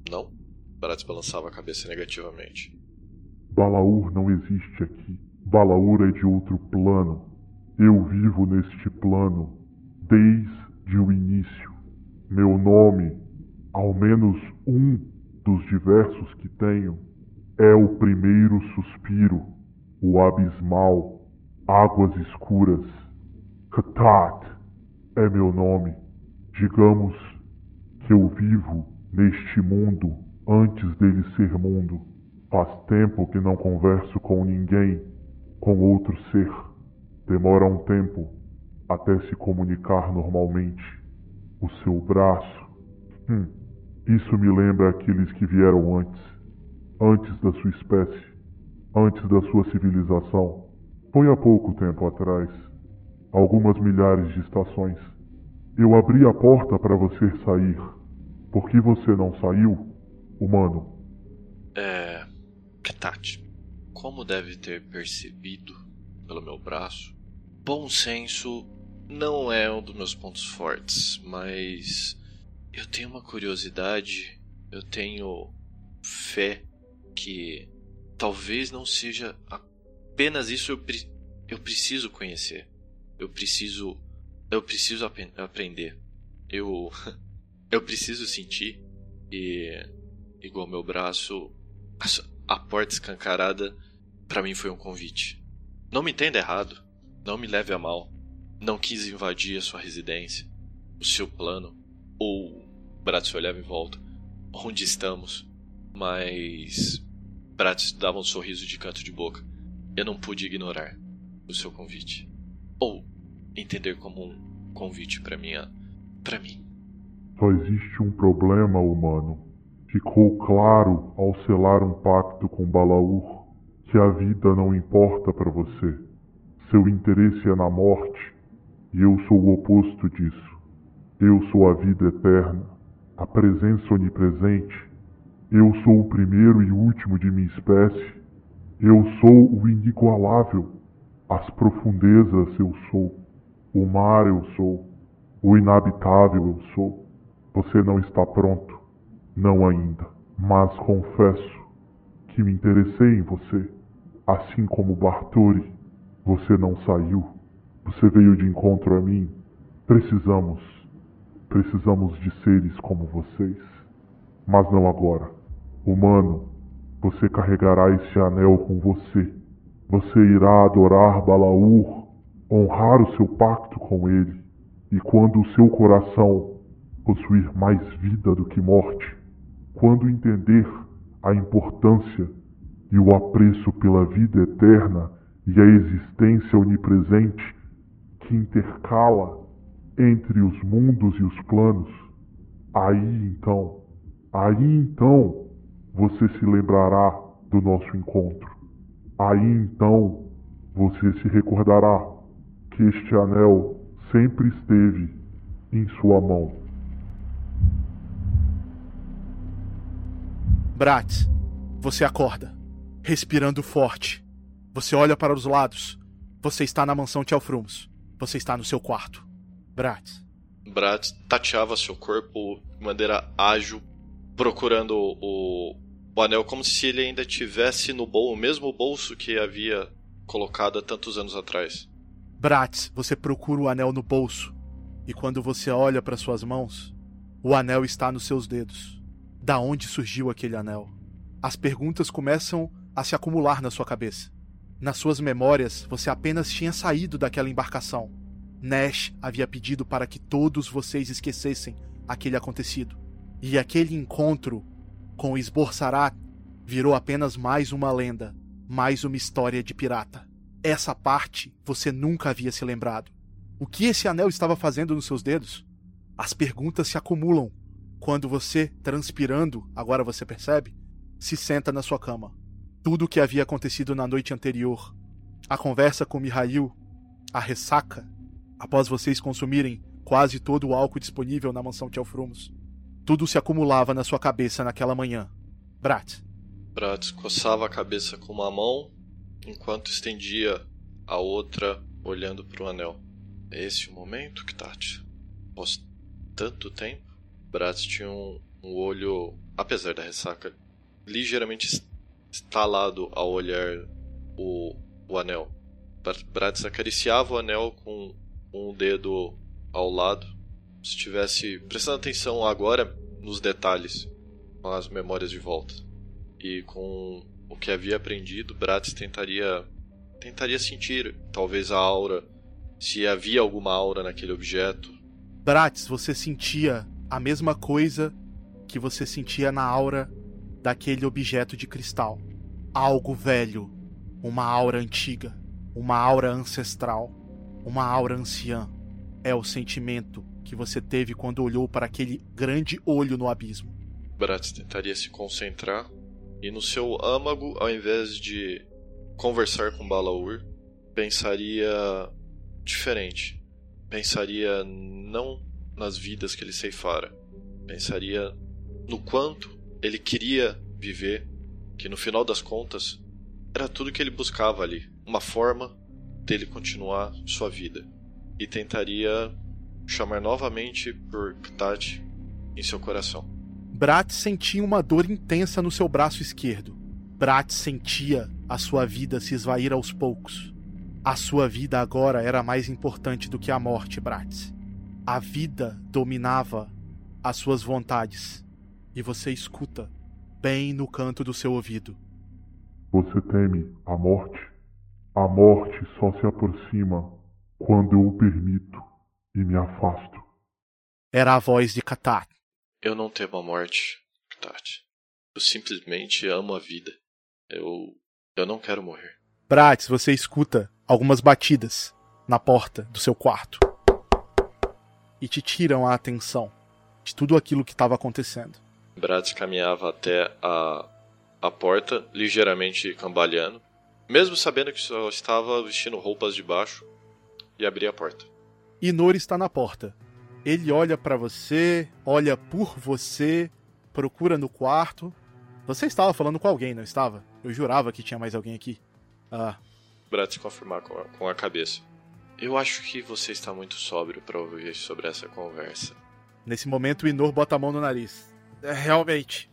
Não. Bratz balançava a cabeça negativamente. Balaur não existe aqui. Balaur é de outro plano. Eu vivo neste plano desde o início. Meu nome, ao menos um dos diversos que tenho, é o primeiro suspiro, o abismal, águas escuras. Ktat é meu nome. Digamos que eu vivo neste mundo antes dele ser mundo. Faz tempo que não converso com ninguém, com outro ser. Demora um tempo até se comunicar normalmente. O seu braço. Hum, isso me lembra aqueles que vieram antes. Antes da sua espécie. Antes da sua civilização. Foi há pouco tempo atrás. Algumas milhares de estações. Eu abri a porta para você sair. Por que você não saiu, humano? É. Ktat, como deve ter percebido pelo meu braço, bom senso não é um dos meus pontos fortes, mas eu tenho uma curiosidade, eu tenho fé que talvez não seja apenas isso eu, pre eu preciso conhecer. Eu preciso eu preciso ap aprender. Eu eu preciso sentir e igual meu braço a, a porta escancarada para mim foi um convite. Não me entenda errado, não me leve a mal. Não quis invadir a sua residência, o seu plano, ou Bratz olhava em volta. Onde estamos? Mas Bratz dava um sorriso de canto de boca. Eu não pude ignorar o seu convite. Ou entender como um convite para minha. para mim. Só existe um problema, humano. Ficou claro ao selar um pacto com Balaur que a vida não importa para você. Seu interesse é na morte e eu sou o oposto disso. Eu sou a vida eterna, a presença onipresente. Eu sou o primeiro e último de minha espécie. Eu sou o inigualável. As profundezas eu sou. O mar eu sou. O inabitável eu sou. Você não está pronto. Não ainda. Mas confesso que me interessei em você. Assim como Bartori, você não saiu. Você veio de encontro a mim. Precisamos, precisamos de seres como vocês. Mas não agora. Humano, você carregará esse anel com você. Você irá adorar Balaur, honrar o seu pacto com ele. E quando o seu coração possuir mais vida do que morte, quando entender a importância e o apreço pela vida eterna e a existência onipresente que intercala entre os mundos e os planos, aí então, aí então você se lembrará do nosso encontro. Aí então você se recordará que este anel sempre esteve em sua mão. Bratz, você acorda, respirando forte. Você olha para os lados. Você está na mansão Tchelfrums. Você está no seu quarto. Bratz. Bratz tateava seu corpo de maneira ágil, procurando o, o anel como se ele ainda tivesse no bol, o mesmo bolso que havia colocado há tantos anos atrás. Bratz, você procura o anel no bolso. E quando você olha para suas mãos, o anel está nos seus dedos. Da onde surgiu aquele anel? As perguntas começam a se acumular na sua cabeça. Nas suas memórias, você apenas tinha saído daquela embarcação. Nash havia pedido para que todos vocês esquecessem aquele acontecido. E aquele encontro com Esborsarat virou apenas mais uma lenda, mais uma história de pirata. Essa parte você nunca havia se lembrado. O que esse anel estava fazendo nos seus dedos? As perguntas se acumulam quando você, transpirando, agora você percebe, se senta na sua cama. Tudo o que havia acontecido na noite anterior, a conversa com Mihail, a ressaca, após vocês consumirem quase todo o álcool disponível na mansão Tchelfrumos, tudo se acumulava na sua cabeça naquela manhã. Brat. Brat coçava a cabeça com uma mão enquanto estendia a outra olhando para o anel. É esse o momento, Ktat? Após tanto tempo? Bratz tinha um, um olho, apesar da ressaca, ligeiramente estalado ao olhar o, o anel. Bratz acariciava o anel com um dedo ao lado se estivesse prestando atenção agora nos detalhes, com as memórias de volta. E com o que havia aprendido, Bratis tentaria tentaria sentir talvez a aura, se havia alguma aura naquele objeto. Bratis, você sentia a mesma coisa que você sentia na aura daquele objeto de cristal. Algo velho, uma aura antiga, uma aura ancestral, uma aura anciã. É o sentimento que você teve quando olhou para aquele grande olho no abismo. Bratz tentaria se concentrar e no seu âmago, ao invés de conversar com Balaur, pensaria diferente. Pensaria não nas vidas que ele ceifara, pensaria no quanto ele queria viver, que no final das contas era tudo que ele buscava ali, uma forma dele continuar sua vida. E tentaria chamar novamente por Ktat em seu coração. Brat sentia uma dor intensa no seu braço esquerdo. Brat sentia a sua vida se esvair aos poucos. A sua vida agora era mais importante do que a morte, Brat. A vida dominava as suas vontades. E você escuta, bem no canto do seu ouvido. Você teme a morte? A morte só se aproxima quando eu o permito e me afasto. Era a voz de Katat. Eu não temo a morte, Katat. Eu simplesmente amo a vida. Eu. Eu não quero morrer. Bratis, você escuta algumas batidas na porta do seu quarto. E te tiram a atenção de tudo aquilo que estava acontecendo. Bratis caminhava até a, a porta, ligeiramente cambaleando, mesmo sabendo que só estava vestindo roupas de baixo, e abria a porta. Inor está na porta. Ele olha para você, olha por você, procura no quarto. Você estava falando com alguém, não estava? Eu jurava que tinha mais alguém aqui. Ah. Bratis confirmar com a, com a cabeça. Eu acho que você está muito sóbrio para ouvir sobre essa conversa. Nesse momento, o Inor bota a mão no nariz. É, realmente.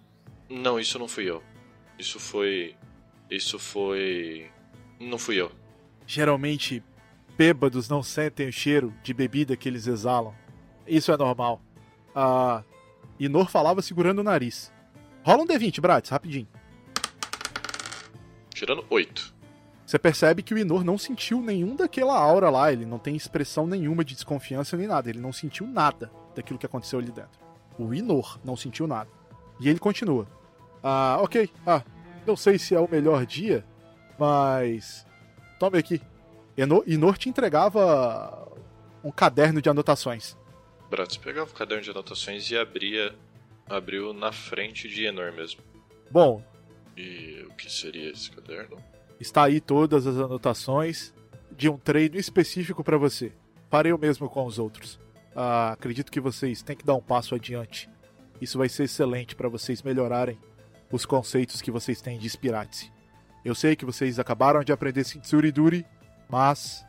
Não, isso não fui eu. Isso foi. Isso foi. Não fui eu. Geralmente, bêbados não sentem o cheiro de bebida que eles exalam. Isso é normal. Ah. Inor falava segurando o nariz. Rola um D20, Bratis, rapidinho. Tirando 8. Você percebe que o Inor não sentiu nenhum daquela aura lá, ele não tem expressão nenhuma de desconfiança nem nada, ele não sentiu nada daquilo que aconteceu ali dentro. O Inor não sentiu nada. E ele continua. Ah, ok. Ah, não sei se é o melhor dia, mas. Tome aqui. Enor, Inor te entregava um caderno de anotações. Bratis pegava o caderno de anotações e abria. abriu na frente de Enor mesmo. Bom. E o que seria esse caderno? Está aí todas as anotações de um treino específico para você. Farei o mesmo com os outros. Ah, acredito que vocês têm que dar um passo adiante. Isso vai ser excelente para vocês melhorarem os conceitos que vocês têm de Spiratse. Eu sei que vocês acabaram de aprender Shintsuri Duri, mas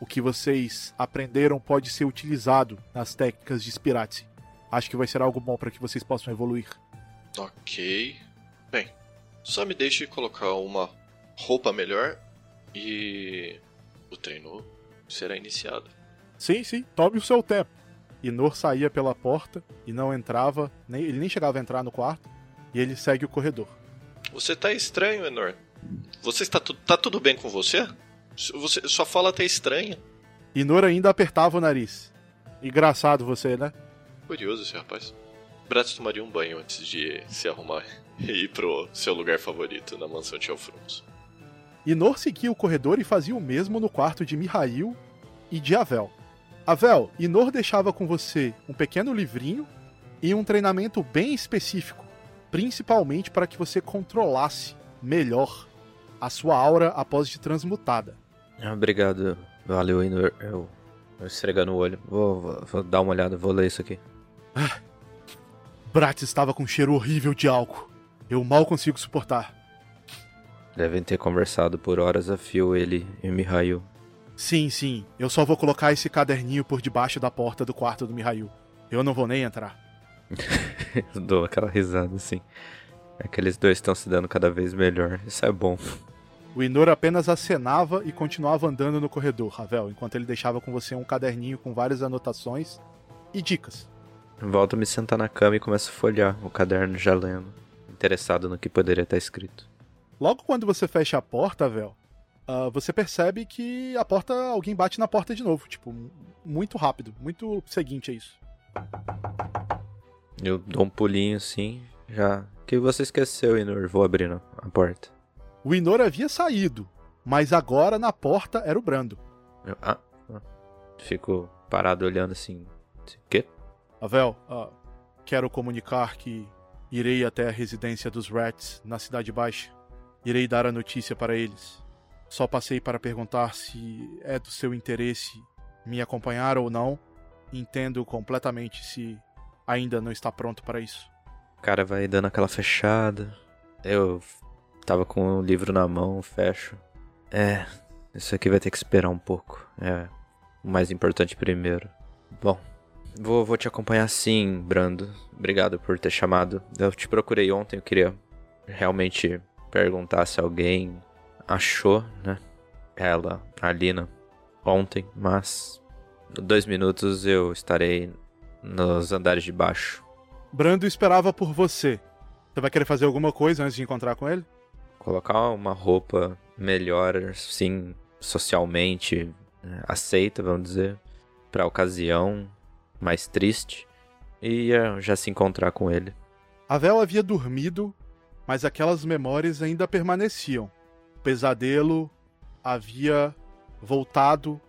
o que vocês aprenderam pode ser utilizado nas técnicas de Spiratse. Acho que vai ser algo bom para que vocês possam evoluir. Ok. Bem, só me deixe colocar uma roupa melhor e o treino será iniciado. Sim, sim, tome o seu tempo. Inor saía pela porta e não entrava, nem, ele nem chegava a entrar no quarto, e ele segue o corredor. Você tá estranho, Enor. Você está tu, tá tudo bem com você? Você? Sua fala tá estranha. Inor ainda apertava o nariz. Engraçado você, né? Curioso esse rapaz. Bratz tomaria um banho antes de se arrumar e ir pro seu lugar favorito na mansão Tchelfrons. Inor seguia o corredor e fazia o mesmo no quarto de Mihail e de Avel. Avel, Inor deixava com você um pequeno livrinho e um treinamento bem específico, principalmente para que você controlasse melhor a sua aura após de transmutada. Obrigado, valeu, Inor. Eu, eu esfregando o olho. Vou, vou, vou, dar uma olhada, vou ler isso aqui. Ah, Brat estava com um cheiro horrível de álcool. Eu mal consigo suportar. Devem ter conversado por horas a fio ele e Mihail. Sim, sim. Eu só vou colocar esse caderninho por debaixo da porta do quarto do Mihail. Eu não vou nem entrar. Dou aquela risada assim. Aqueles dois estão se dando cada vez melhor. Isso é bom. O Inor apenas acenava e continuava andando no corredor, Ravel, enquanto ele deixava com você um caderninho com várias anotações e dicas. Volto a me sentar na cama e começo a folhear o caderno já lendo, interessado no que poderia estar escrito. Logo quando você fecha a porta, Vel, uh, você percebe que a porta. alguém bate na porta de novo. Tipo, muito rápido. Muito seguinte a isso. Eu dou um pulinho assim, já. que você esqueceu, Inor? Vou abrindo a porta. O Inor havia saído, mas agora na porta era o Brando. Eu, ah, ah. Fico parado olhando assim. Quê? Avel, uh, quero comunicar que irei até a residência dos Rats na Cidade Baixa. Irei dar a notícia para eles. Só passei para perguntar se é do seu interesse me acompanhar ou não. Entendo completamente se ainda não está pronto para isso. O cara vai dando aquela fechada. Eu tava com o livro na mão, fecho. É, isso aqui vai ter que esperar um pouco. É o mais importante primeiro. Bom, vou, vou te acompanhar sim, Brando. Obrigado por ter chamado. Eu te procurei ontem, eu queria realmente perguntar se alguém achou, né? Ela, a Lina, ontem, mas dois minutos eu estarei nos andares de baixo. Brando esperava por você. Você vai querer fazer alguma coisa antes de encontrar com ele? Colocar uma roupa melhor, sim, socialmente né, aceita, vamos dizer, para a ocasião mais triste e já se encontrar com ele. A Vel havia dormido, mas aquelas memórias ainda permaneciam. O pesadelo havia voltado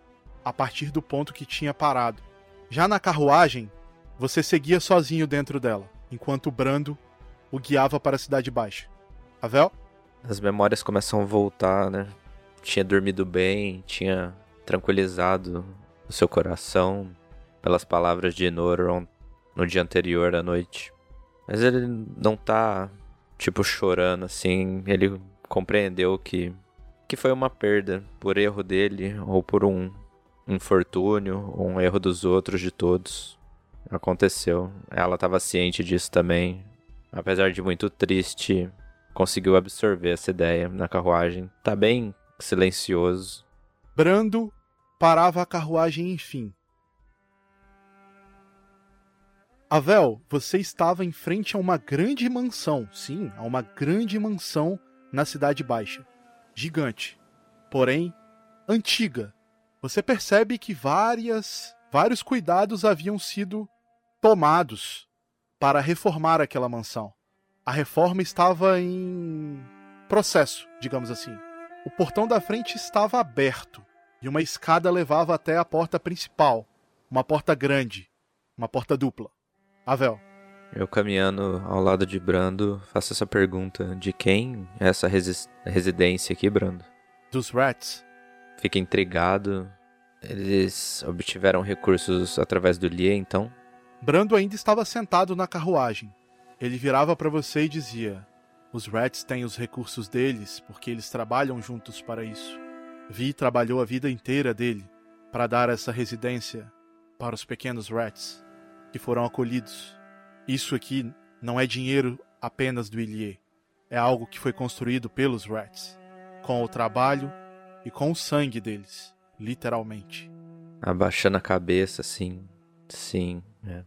a partir do ponto que tinha parado. Já na carruagem, você seguia sozinho dentro dela, enquanto Brando o guiava para a Cidade Baixa. Avel? As memórias começam a voltar, né? Tinha dormido bem, tinha tranquilizado o seu coração pelas palavras de Noron no dia anterior à noite. Mas ele não tá, tipo, chorando assim. Ele compreendeu que, que foi uma perda por erro dele ou por um infortúnio ou um erro dos outros, de todos aconteceu. Ela estava ciente disso também. Apesar de muito triste, conseguiu absorver essa ideia na carruagem. Tá bem silencioso. Brando parava a carruagem enfim. Avel, você estava em frente a uma grande mansão. Sim, a uma grande mansão na Cidade Baixa. Gigante. Porém, antiga. Você percebe que várias, vários cuidados haviam sido tomados para reformar aquela mansão. A reforma estava em processo, digamos assim. O portão da frente estava aberto e uma escada levava até a porta principal, uma porta grande, uma porta dupla. Avel. Eu caminhando ao lado de Brando, faço essa pergunta: de quem é essa resi residência aqui, Brando? Dos Rats. Fica intrigado. Eles obtiveram recursos através do Lie, então? Brando ainda estava sentado na carruagem. Ele virava para você e dizia: Os Rats têm os recursos deles porque eles trabalham juntos para isso. Vi trabalhou a vida inteira dele para dar essa residência para os pequenos Rats que foram acolhidos. Isso aqui não é dinheiro apenas do Ilie. É algo que foi construído pelos Rats, com o trabalho e com o sangue deles, literalmente. Abaixando a cabeça, sim, sim, é.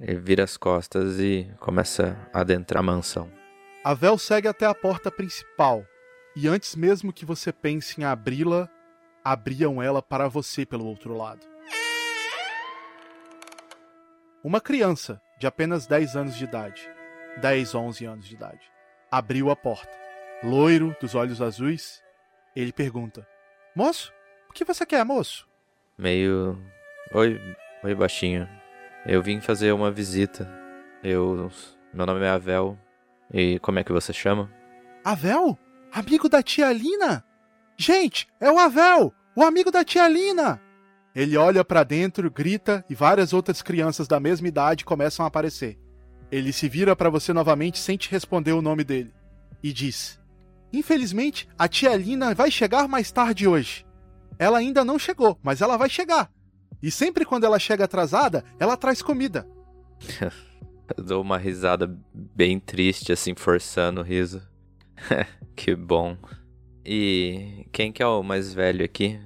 Ele vira as costas e começa a adentrar a mansão. A Vel segue até a porta principal, e antes mesmo que você pense em abri-la, abriam ela para você pelo outro lado. Uma criança de apenas 10 anos de idade, 10, 11 anos de idade, abriu a porta. Loiro, dos olhos azuis, ele pergunta: Moço, o que você quer, moço? Meio. Oi, oi, baixinho. Eu vim fazer uma visita. Eu. Meu nome é Avel. E como é que você chama? Avel? Amigo da tia Lina? Gente, é o Avel! O amigo da tia Lina! Ele olha para dentro, grita e várias outras crianças da mesma idade começam a aparecer. Ele se vira para você novamente sem te responder o nome dele e diz: Infelizmente, a tia Lina vai chegar mais tarde hoje. Ela ainda não chegou, mas ela vai chegar. E sempre quando ela chega atrasada, ela traz comida. Eu dou uma risada bem triste, assim, forçando o riso. que bom. E quem que é o mais velho aqui?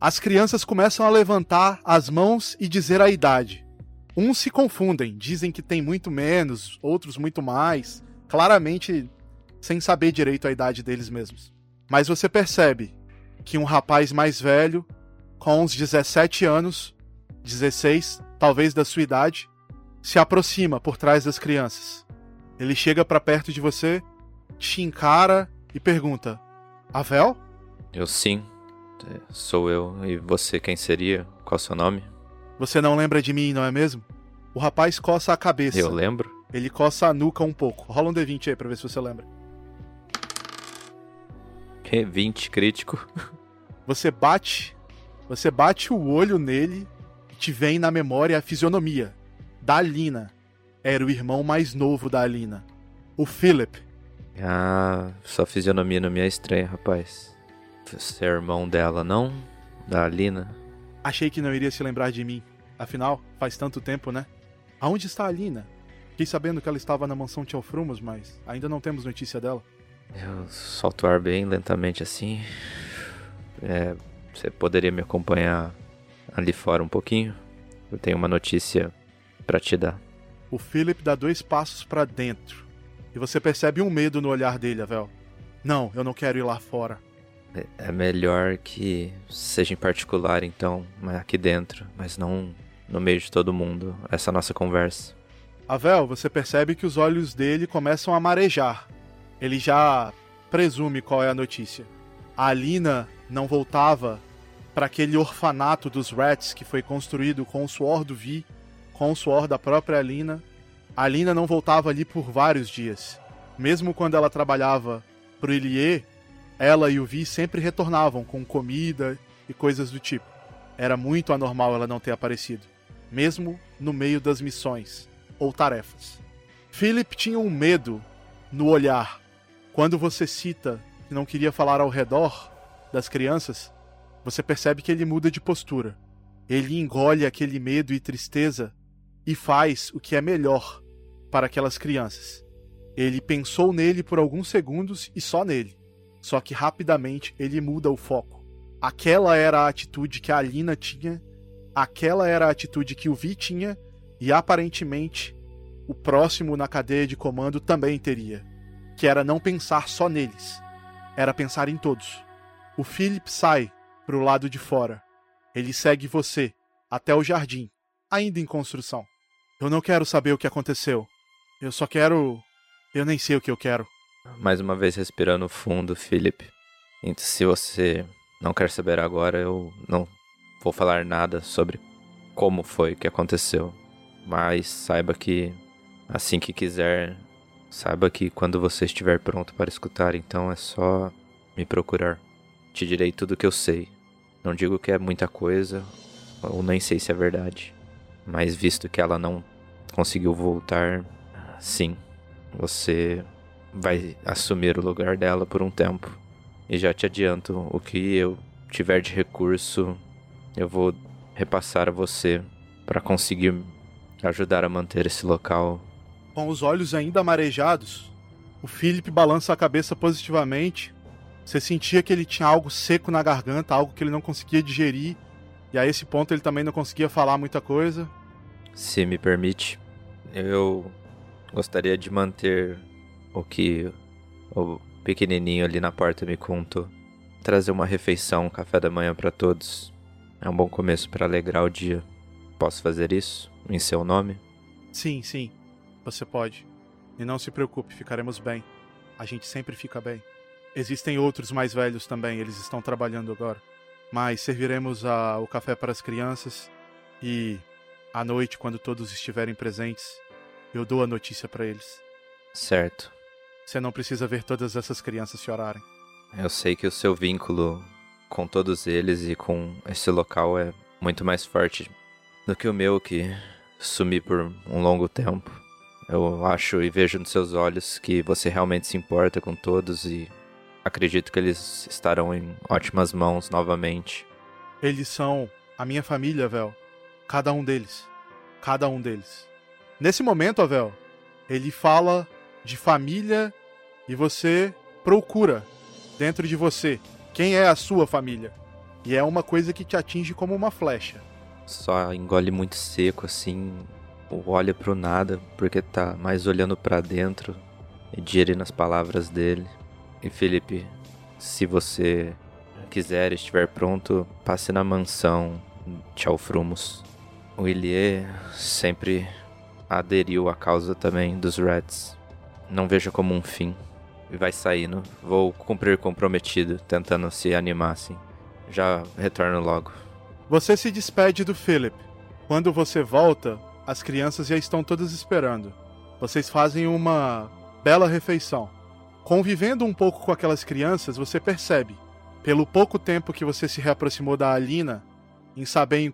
As crianças começam a levantar as mãos e dizer a idade. Uns se confundem, dizem que tem muito menos, outros muito mais, claramente sem saber direito a idade deles mesmos. Mas você percebe que um rapaz mais velho, com uns 17 anos, 16, talvez da sua idade, se aproxima por trás das crianças. Ele chega para perto de você, te encara e pergunta: Avel? Eu sim. Sou eu. E você quem seria? Qual seu nome? Você não lembra de mim, não é mesmo? O rapaz coça a cabeça. Eu lembro. Ele coça a nuca um pouco. Rola um D20 aí pra ver se você lembra. 20 crítico. Você bate. Você bate o olho nele e te vem na memória a fisionomia da Alina. Era o irmão mais novo da Alina. O Philip. Ah, sua fisionomia não me é estranha, rapaz. Você é irmão dela, não? Da Alina? Achei que não iria se lembrar de mim. Afinal, faz tanto tempo, né? Aonde está a Alina? Fiquei sabendo que ela estava na mansão Tialfrumos, mas ainda não temos notícia dela. Eu solto o ar bem lentamente assim. É, você poderia me acompanhar ali fora um pouquinho? Eu tenho uma notícia para te dar. O Philip dá dois passos para dentro. E você percebe um medo no olhar dele, Avel. Não, eu não quero ir lá fora. É, é melhor que seja em particular, então, aqui dentro, mas não no meio de todo mundo, essa nossa conversa. Avel, você percebe que os olhos dele começam a marejar. Ele já presume qual é a notícia. A Alina não voltava para aquele orfanato dos Rats que foi construído com o suor do Vi, com o suor da própria Alina. A Alina não voltava ali por vários dias. Mesmo quando ela trabalhava pro Ilie, ela e o Vi sempre retornavam com comida e coisas do tipo. Era muito anormal ela não ter aparecido, mesmo no meio das missões ou tarefas. Philip tinha um medo no olhar. Quando você cita que não queria falar ao redor das crianças, você percebe que ele muda de postura. Ele engole aquele medo e tristeza e faz o que é melhor para aquelas crianças. Ele pensou nele por alguns segundos e só nele. Só que rapidamente ele muda o foco. Aquela era a atitude que a Alina tinha, aquela era a atitude que o Vi tinha e aparentemente o próximo na cadeia de comando também teria, que era não pensar só neles, era pensar em todos. O Philip sai para o lado de fora. Ele segue você até o jardim, ainda em construção. Eu não quero saber o que aconteceu. Eu só quero. Eu nem sei o que eu quero. Mais uma vez respirando fundo, Philip. Então, se você não quer saber agora, eu não vou falar nada sobre como foi que aconteceu. Mas saiba que assim que quiser, saiba que quando você estiver pronto para escutar, então é só me procurar. Te direi tudo o que eu sei. Não digo que é muita coisa, ou nem sei se é verdade. Mas visto que ela não conseguiu voltar, sim, você vai assumir o lugar dela por um tempo. E já te adianto, o que eu tiver de recurso, eu vou repassar a você para conseguir ajudar a manter esse local. Com os olhos ainda marejados, o Philip balança a cabeça positivamente. Você sentia que ele tinha algo seco na garganta, algo que ele não conseguia digerir. E a esse ponto ele também não conseguia falar muita coisa. Se me permite, eu gostaria de manter o que o pequenininho ali na porta me contou. Trazer uma refeição, um café da manhã para todos. É um bom começo para alegrar o dia. Posso fazer isso em seu nome? Sim, sim. Você pode. E não se preocupe, ficaremos bem. A gente sempre fica bem. Existem outros mais velhos também, eles estão trabalhando agora. Mas serviremos a, o café para as crianças e à noite, quando todos estiverem presentes, eu dou a notícia para eles. Certo. Você não precisa ver todas essas crianças chorarem. Eu sei que o seu vínculo com todos eles e com esse local é muito mais forte do que o meu, que sumi por um longo tempo. Eu acho e vejo nos seus olhos que você realmente se importa com todos e acredito que eles estarão em ótimas mãos novamente. Eles são a minha família, Vel. Cada um deles. Cada um deles. Nesse momento, Avel, ele fala de família e você procura dentro de você quem é a sua família. E é uma coisa que te atinge como uma flecha. Só engole muito seco assim olha pro nada porque tá mais olhando para dentro e digerindo as palavras dele. E Felipe, se você quiser estiver pronto, passe na mansão Tchau Frumos. O Ilie sempre aderiu à causa também dos Reds. Não veja como um fim. E vai saindo. Vou cumprir comprometido, tentando se animar assim. Já retorno logo. Você se despede do Philip. Quando você volta, as crianças já estão todas esperando. Vocês fazem uma bela refeição. Convivendo um pouco com aquelas crianças, você percebe, pelo pouco tempo que você se reaproximou da Alina, em saber em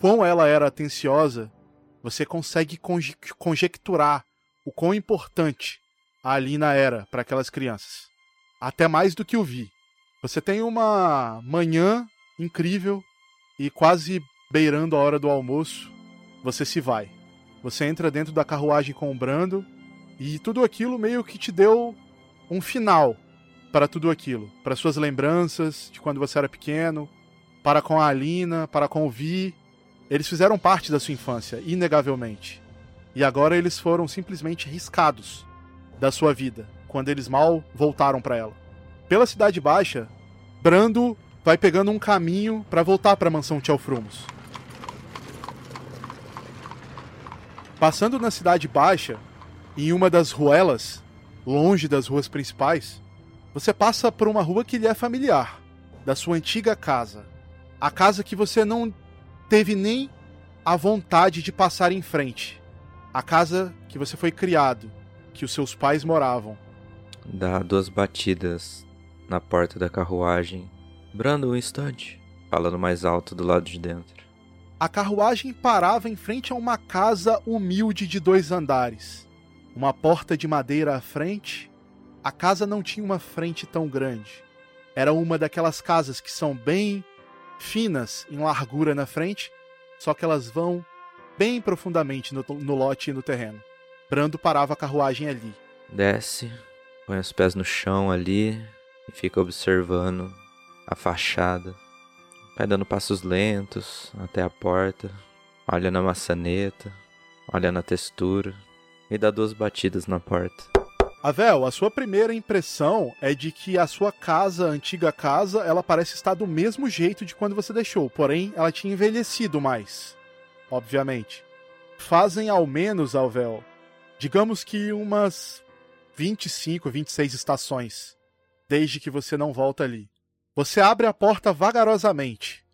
quão ela era atenciosa, você consegue conje conjecturar o quão importante a Alina era para aquelas crianças. Até mais do que o Vi. Você tem uma manhã incrível e quase beirando a hora do almoço, você se vai. Você entra dentro da carruagem com o Brando e tudo aquilo meio que te deu um final para tudo aquilo, para suas lembranças de quando você era pequeno, para com a Alina, para com o Vi. Eles fizeram parte da sua infância, inegavelmente. E agora eles foram simplesmente riscados da sua vida, quando eles mal voltaram para ela. Pela Cidade Baixa, Brando vai pegando um caminho para voltar para a mansão Tchelfrumos. Passando na Cidade Baixa, em uma das ruelas, longe das ruas principais, você passa por uma rua que lhe é familiar, da sua antiga casa. A casa que você não teve nem a vontade de passar em frente. A casa que você foi criado, que os seus pais moravam. Dá duas batidas na porta da carruagem. Brando, um instante. Falando mais alto do lado de dentro. A carruagem parava em frente a uma casa humilde de dois andares. Uma porta de madeira à frente a casa não tinha uma frente tão grande. Era uma daquelas casas que são bem finas em largura na frente, só que elas vão bem profundamente no, no lote e no terreno. Brando parava a carruagem ali. Desce, põe os pés no chão ali e fica observando a fachada. Vai dando passos lentos até a porta, olha na maçaneta, olha na textura e dá duas batidas na porta. Avel, a sua primeira impressão é de que a sua casa, a antiga casa, ela parece estar do mesmo jeito de quando você deixou, porém ela tinha envelhecido mais, obviamente. Fazem ao menos, Alvel, digamos que umas 25, 26 estações, desde que você não volta ali. Você abre a porta vagarosamente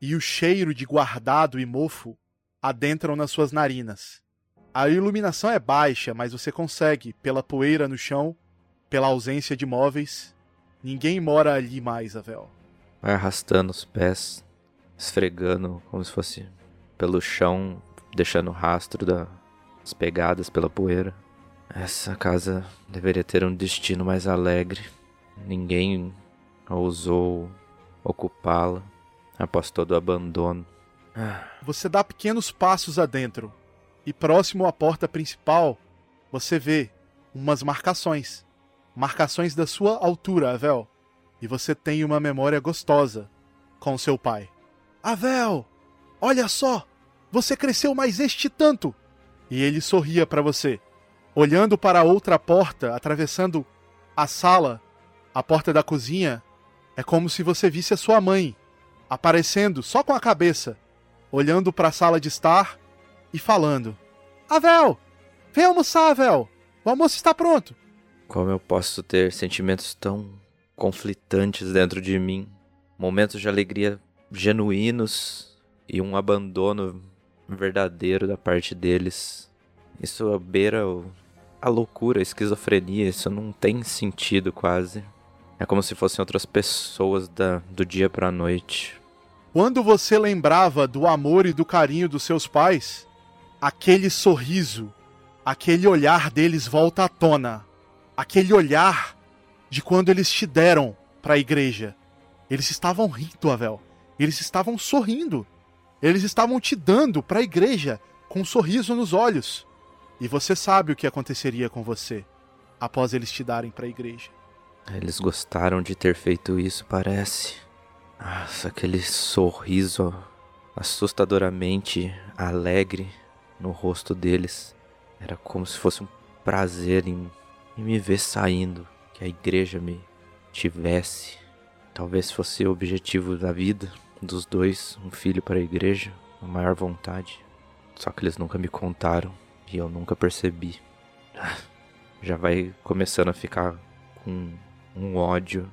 e o cheiro de guardado e mofo adentram nas suas narinas. A iluminação é baixa, mas você consegue, pela poeira no chão, pela ausência de móveis. Ninguém mora ali mais, Avel. Vai arrastando os pés, esfregando como se fosse pelo chão, deixando rastro das pegadas pela poeira. Essa casa deveria ter um destino mais alegre. Ninguém ousou ocupá-la após todo o abandono. Você dá pequenos passos adentro, e próximo à porta principal, você vê umas marcações. Marcações da sua altura, Avel. E você tem uma memória gostosa com seu pai. Avel, olha só! Você cresceu mais este tanto! E ele sorria para você. Olhando para a outra porta, atravessando a sala, a porta da cozinha, é como se você visse a sua mãe aparecendo só com a cabeça, olhando para a sala de estar e falando: Avel! Vem almoçar, Avel! O almoço está pronto! Como eu posso ter sentimentos tão conflitantes dentro de mim? Momentos de alegria genuínos e um abandono verdadeiro da parte deles. Isso beira a loucura, a esquizofrenia, isso não tem sentido quase. É como se fossem outras pessoas da, do dia para a noite. Quando você lembrava do amor e do carinho dos seus pais, aquele sorriso, aquele olhar deles volta à tona. Aquele olhar de quando eles te deram para a igreja. Eles estavam rindo, Avel. Eles estavam sorrindo. Eles estavam te dando para a igreja com um sorriso nos olhos. E você sabe o que aconteceria com você após eles te darem para a igreja. Eles gostaram de ter feito isso, parece. Nossa, aquele sorriso assustadoramente alegre no rosto deles. Era como se fosse um prazer em, em me ver saindo, que a igreja me tivesse. Talvez fosse o objetivo da vida dos dois, um filho para a igreja, a maior vontade. Só que eles nunca me contaram e eu nunca percebi. Já vai começando a ficar com um ódio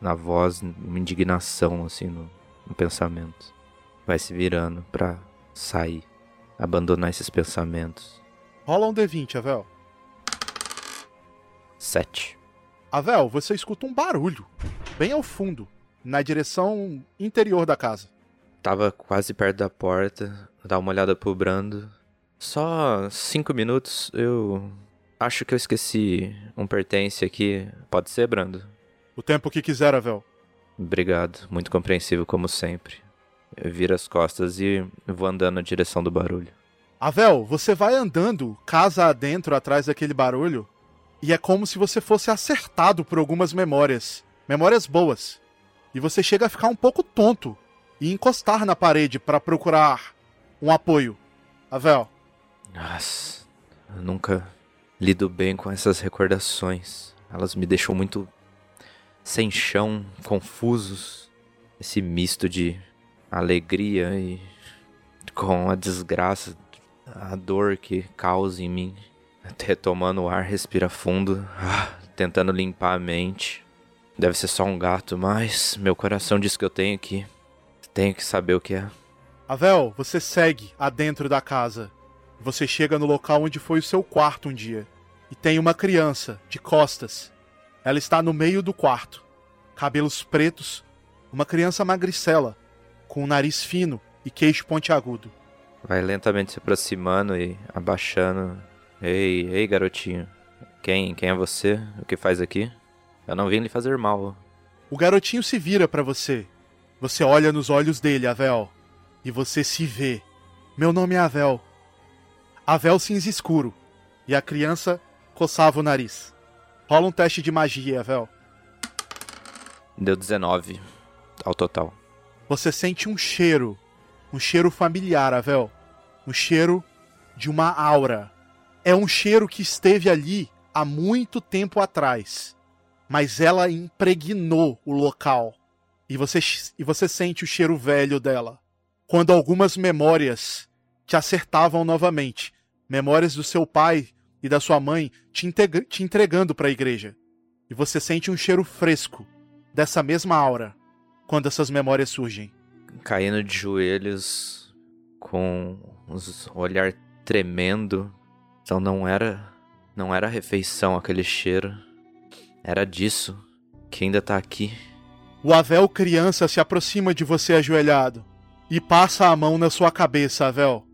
na voz, uma indignação assim no, no pensamento. Vai se virando para sair, abandonar esses pensamentos. Rola um D20, Avel. Sete. Avel, você escuta um barulho, bem ao fundo, na direção interior da casa. Tava quase perto da porta, dá uma olhada pro Brando. Só cinco minutos, eu acho que eu esqueci um pertence aqui. Pode ser, Brando? O tempo que quiser, Avel. Obrigado, muito compreensivo como sempre. Eu viro as costas e vou andando na direção do barulho. Avel, você vai andando casa adentro atrás daquele barulho e é como se você fosse acertado por algumas memórias. Memórias boas. E você chega a ficar um pouco tonto e encostar na parede para procurar um apoio. Avel. Nossa, eu nunca lido bem com essas recordações. Elas me deixam muito sem chão, confusos. Esse misto de alegria e com a desgraça, a dor que causa em mim. Até tomando o ar, respira fundo, ah, tentando limpar a mente. Deve ser só um gato, mas meu coração diz que eu tenho que. Tenho que saber o que é. Avel, você segue adentro da casa. Você chega no local onde foi o seu quarto um dia. E tem uma criança, de costas. Ela está no meio do quarto. Cabelos pretos. Uma criança magricela, com um nariz fino e queixo pontiagudo. Vai lentamente se aproximando e abaixando. Ei, ei, garotinho. Quem, quem é você? O que faz aqui? Eu não vim lhe fazer mal. O garotinho se vira para você. Você olha nos olhos dele, Avel, e você se vê. Meu nome é Avel. Avel cinza escuro. E a criança coçava o nariz. Rola um teste de magia, Avel. Deu 19 ao total. Você sente um cheiro. Um cheiro familiar, Avel. Um cheiro de uma aura. É um cheiro que esteve ali há muito tempo atrás. Mas ela impregnou o local. E você, e você sente o cheiro velho dela. Quando algumas memórias te acertavam novamente. Memórias do seu pai e da sua mãe te, te entregando para a igreja. E você sente um cheiro fresco dessa mesma aura quando essas memórias surgem. Caindo de joelhos, com um olhar tremendo. Então não era, não era refeição aquele cheiro. Era disso que ainda tá aqui. O Avel criança se aproxima de você ajoelhado e passa a mão na sua cabeça, Avel.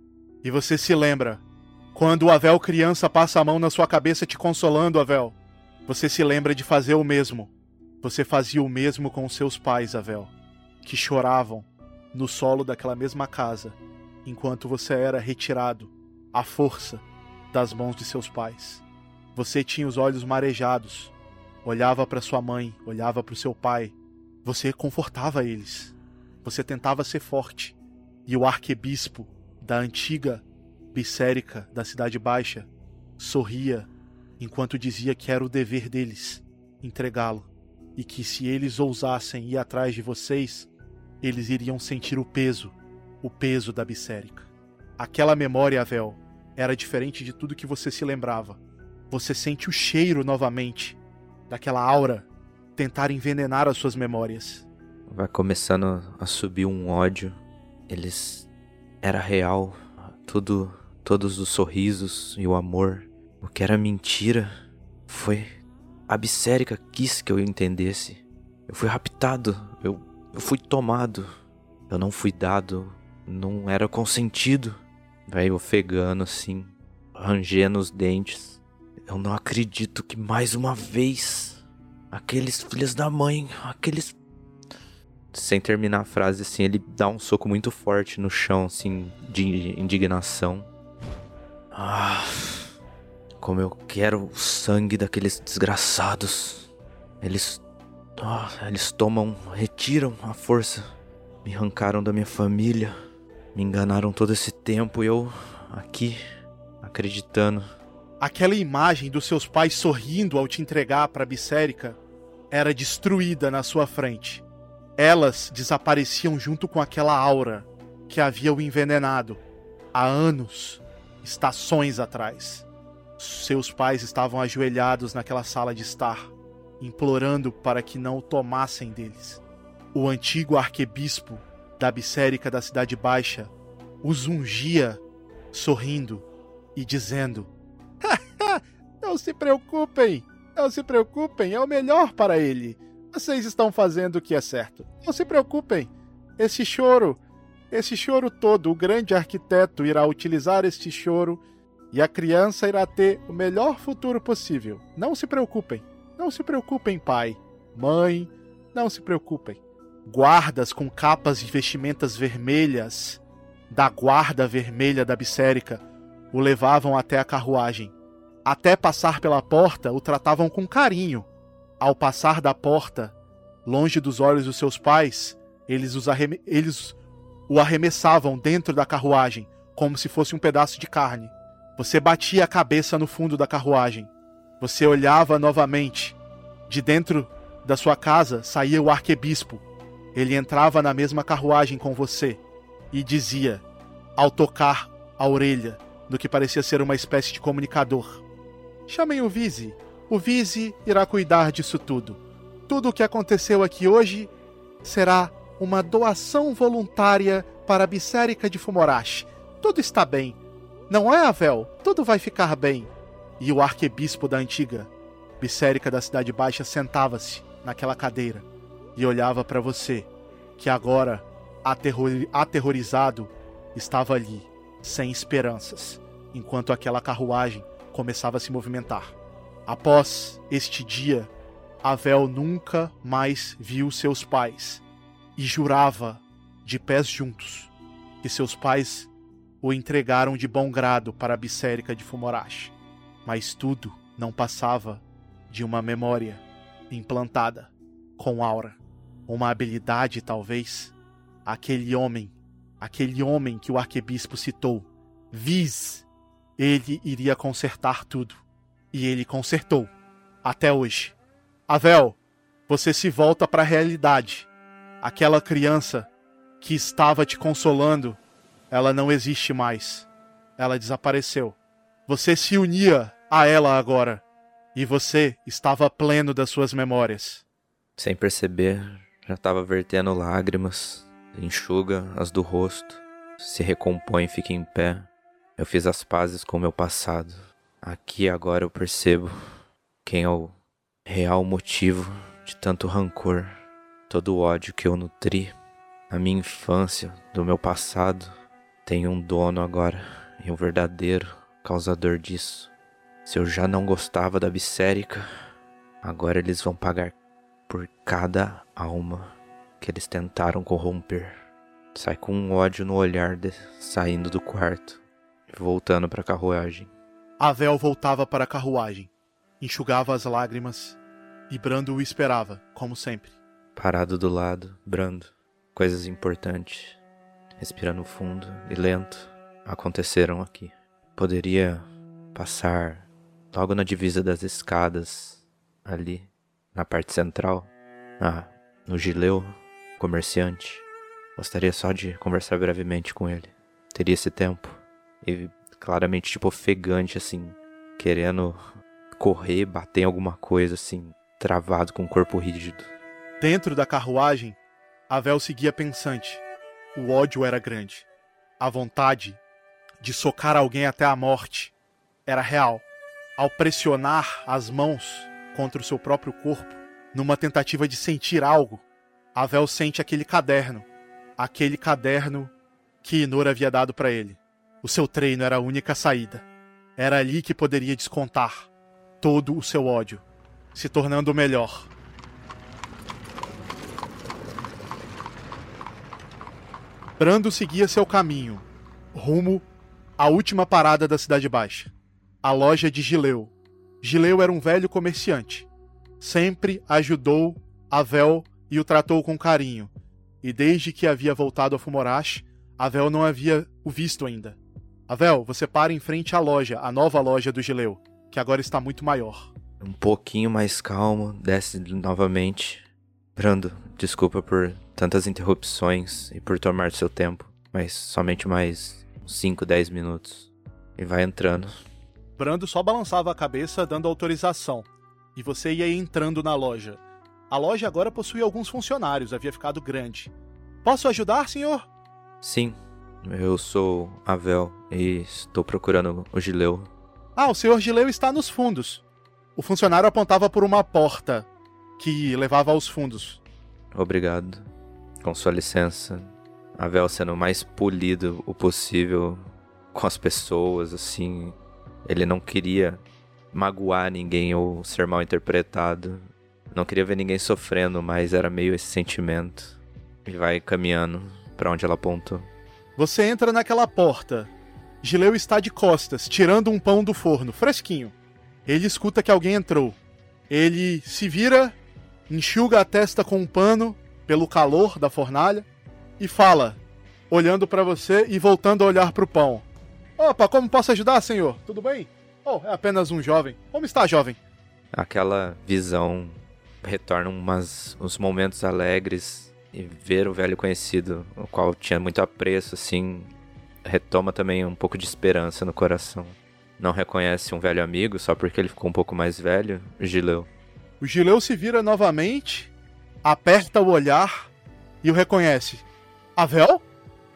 E você se lembra. Quando o Avel criança passa a mão na sua cabeça te consolando, Avel, você se lembra de fazer o mesmo. Você fazia o mesmo com seus pais, Avel, que choravam no solo daquela mesma casa, enquanto você era retirado à força das mãos de seus pais. Você tinha os olhos marejados, olhava para sua mãe, olhava para o seu pai, você confortava eles. Você tentava ser forte. E o arquebispo da antiga Bissérica da Cidade Baixa sorria enquanto dizia que era o dever deles entregá-lo e que se eles ousassem ir atrás de vocês, eles iriam sentir o peso, o peso da Bissérica. Aquela memória, Avel, era diferente de tudo que você se lembrava. Você sente o cheiro novamente daquela aura tentar envenenar as suas memórias. Vai começando a subir um ódio. Eles era real, tudo, todos os sorrisos e o amor. O que era mentira foi a Bissérica quis que eu entendesse. Eu fui raptado, eu, eu fui tomado. Eu não fui dado, não era consentido. Vai ofegando assim, rangendo os dentes. Eu não acredito que mais uma vez Aqueles filhos da mãe, aqueles. Sem terminar a frase, assim, ele dá um soco muito forte no chão, assim, de indignação. Ah. Como eu quero o sangue daqueles desgraçados. Eles. Oh, eles tomam, retiram a força. Me arrancaram da minha família. Me enganaram todo esse tempo e eu. aqui. acreditando. Aquela imagem dos seus pais sorrindo ao te entregar para Bissérica era destruída na sua frente. Elas desapareciam junto com aquela aura que havia o envenenado há anos, estações atrás. Seus pais estavam ajoelhados naquela sala de estar, implorando para que não o tomassem deles. O antigo arquebispo da Bissérica da Cidade Baixa os ungia, sorrindo e dizendo: Não se preocupem, não se preocupem, é o melhor para ele. Vocês estão fazendo o que é certo. Não se preocupem. Esse choro, esse choro todo, o grande arquiteto irá utilizar este choro e a criança irá ter o melhor futuro possível. Não se preocupem. Não se preocupem, pai, mãe, não se preocupem. Guardas com capas e vestimentas vermelhas da guarda vermelha da Bissérica o levavam até a carruagem. Até passar pela porta, o tratavam com carinho. Ao passar da porta, longe dos olhos dos seus pais, eles, os eles o arremessavam dentro da carruagem, como se fosse um pedaço de carne. Você batia a cabeça no fundo da carruagem. Você olhava novamente. De dentro da sua casa saía o arquebispo. Ele entrava na mesma carruagem com você e dizia, ao tocar a orelha do que parecia ser uma espécie de comunicador: Chamem o Vise. O Vise irá cuidar disso tudo. Tudo o que aconteceu aqui hoje será uma doação voluntária para a Bissérica de Fumorashi. Tudo está bem. Não é, Avel? Tudo vai ficar bem. E o arquebispo da antiga Bissérica da Cidade Baixa sentava-se naquela cadeira e olhava para você, que agora aterror, aterrorizado, estava ali, sem esperanças, enquanto aquela carruagem começava a se movimentar. Após este dia, Avel nunca mais viu seus pais e jurava, de pés juntos, que seus pais o entregaram de bom grado para a Bissérica de Fumorashi. Mas tudo não passava de uma memória implantada com aura, uma habilidade talvez aquele homem, aquele homem que o arquebispo citou, Viz, ele iria consertar tudo. E ele consertou. Até hoje. Avel, você se volta para a realidade. Aquela criança que estava te consolando, ela não existe mais. Ela desapareceu. Você se unia a ela agora. E você estava pleno das suas memórias. Sem perceber, já estava vertendo lágrimas enxuga as do rosto, se recompõe e fica em pé. Eu fiz as pazes com o meu passado. Aqui agora eu percebo quem é o real motivo de tanto rancor, todo o ódio que eu nutri. A minha infância, do meu passado, tem um dono agora e um verdadeiro causador disso. Se eu já não gostava da Bissérica, agora eles vão pagar por cada alma que eles tentaram corromper. Sai com um ódio no olhar, de... saindo do quarto e voltando para a carruagem. Avel voltava para a carruagem, enxugava as lágrimas e Brando o esperava, como sempre. Parado do lado, Brando, coisas importantes, respirando fundo e lento, aconteceram aqui. Poderia passar logo na divisa das escadas, ali, na parte central, ah, no Gileu, comerciante. Gostaria só de conversar brevemente com ele. Teria esse tempo. E claramente, tipo, ofegante, assim, querendo correr, bater em alguma coisa, assim, travado com o corpo rígido. Dentro da carruagem, Avel seguia pensante. O ódio era grande. A vontade de socar alguém até a morte era real. Ao pressionar as mãos contra o seu próprio corpo, numa tentativa de sentir algo, Avel sente aquele caderno. Aquele caderno que Inor havia dado para ele. O seu treino era a única saída. Era ali que poderia descontar todo o seu ódio, se tornando melhor. Brando seguia seu caminho, rumo à última parada da Cidade Baixa, a loja de Gileu. Gileu era um velho comerciante. Sempre ajudou Avel e o tratou com carinho. E desde que havia voltado a Fumorashi, Avel não havia o visto ainda. Avel, você para em frente à loja, a nova loja do Gileu, que agora está muito maior. Um pouquinho mais calmo, desce novamente. Brando, desculpa por tantas interrupções e por tomar seu tempo, mas somente mais 5, 10 minutos. E vai entrando. Brando só balançava a cabeça dando autorização, e você ia entrando na loja. A loja agora possuía alguns funcionários, havia ficado grande. Posso ajudar, senhor? Sim, eu sou Avel e estou procurando o Gileu. Ah, o senhor Gileu está nos fundos. O funcionário apontava por uma porta que levava aos fundos. Obrigado. Com sua licença. Avel sendo o mais polido o possível com as pessoas, assim. Ele não queria magoar ninguém ou ser mal interpretado. Não queria ver ninguém sofrendo, mas era meio esse sentimento. E vai caminhando para onde ela apontou. Você entra naquela porta. Gileu está de costas, tirando um pão do forno, fresquinho. Ele escuta que alguém entrou. Ele se vira, enxuga a testa com um pano pelo calor da fornalha e fala, olhando para você e voltando a olhar para o pão. Opa, como posso ajudar, senhor? Tudo bem? Oh, é apenas um jovem. Como está, jovem? Aquela visão retorna umas, uns momentos alegres e ver o velho conhecido, o qual tinha muito apreço, assim, retoma também um pouco de esperança no coração. Não reconhece um velho amigo só porque ele ficou um pouco mais velho, Gileu. O Gileu se vira novamente, aperta o olhar e o reconhece. Avel?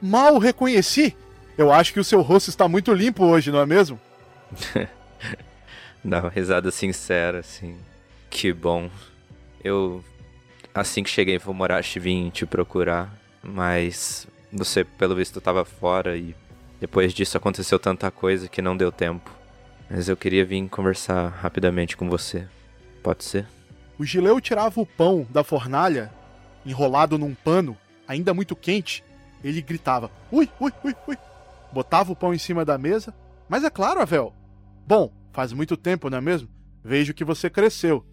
Mal o reconheci. Eu acho que o seu rosto está muito limpo hoje, não é mesmo? Dá uma risada sincera, assim. Que bom. Eu, assim que cheguei em Fumorashi, vim te procurar, mas você, pelo visto, estava fora e depois disso aconteceu tanta coisa que não deu tempo. Mas eu queria vir conversar rapidamente com você. Pode ser? O Gileu tirava o pão da fornalha, enrolado num pano, ainda muito quente. Ele gritava: Ui, ui, ui, ui. Botava o pão em cima da mesa. Mas é claro, Avel. Bom, faz muito tempo, não é mesmo? Vejo que você cresceu.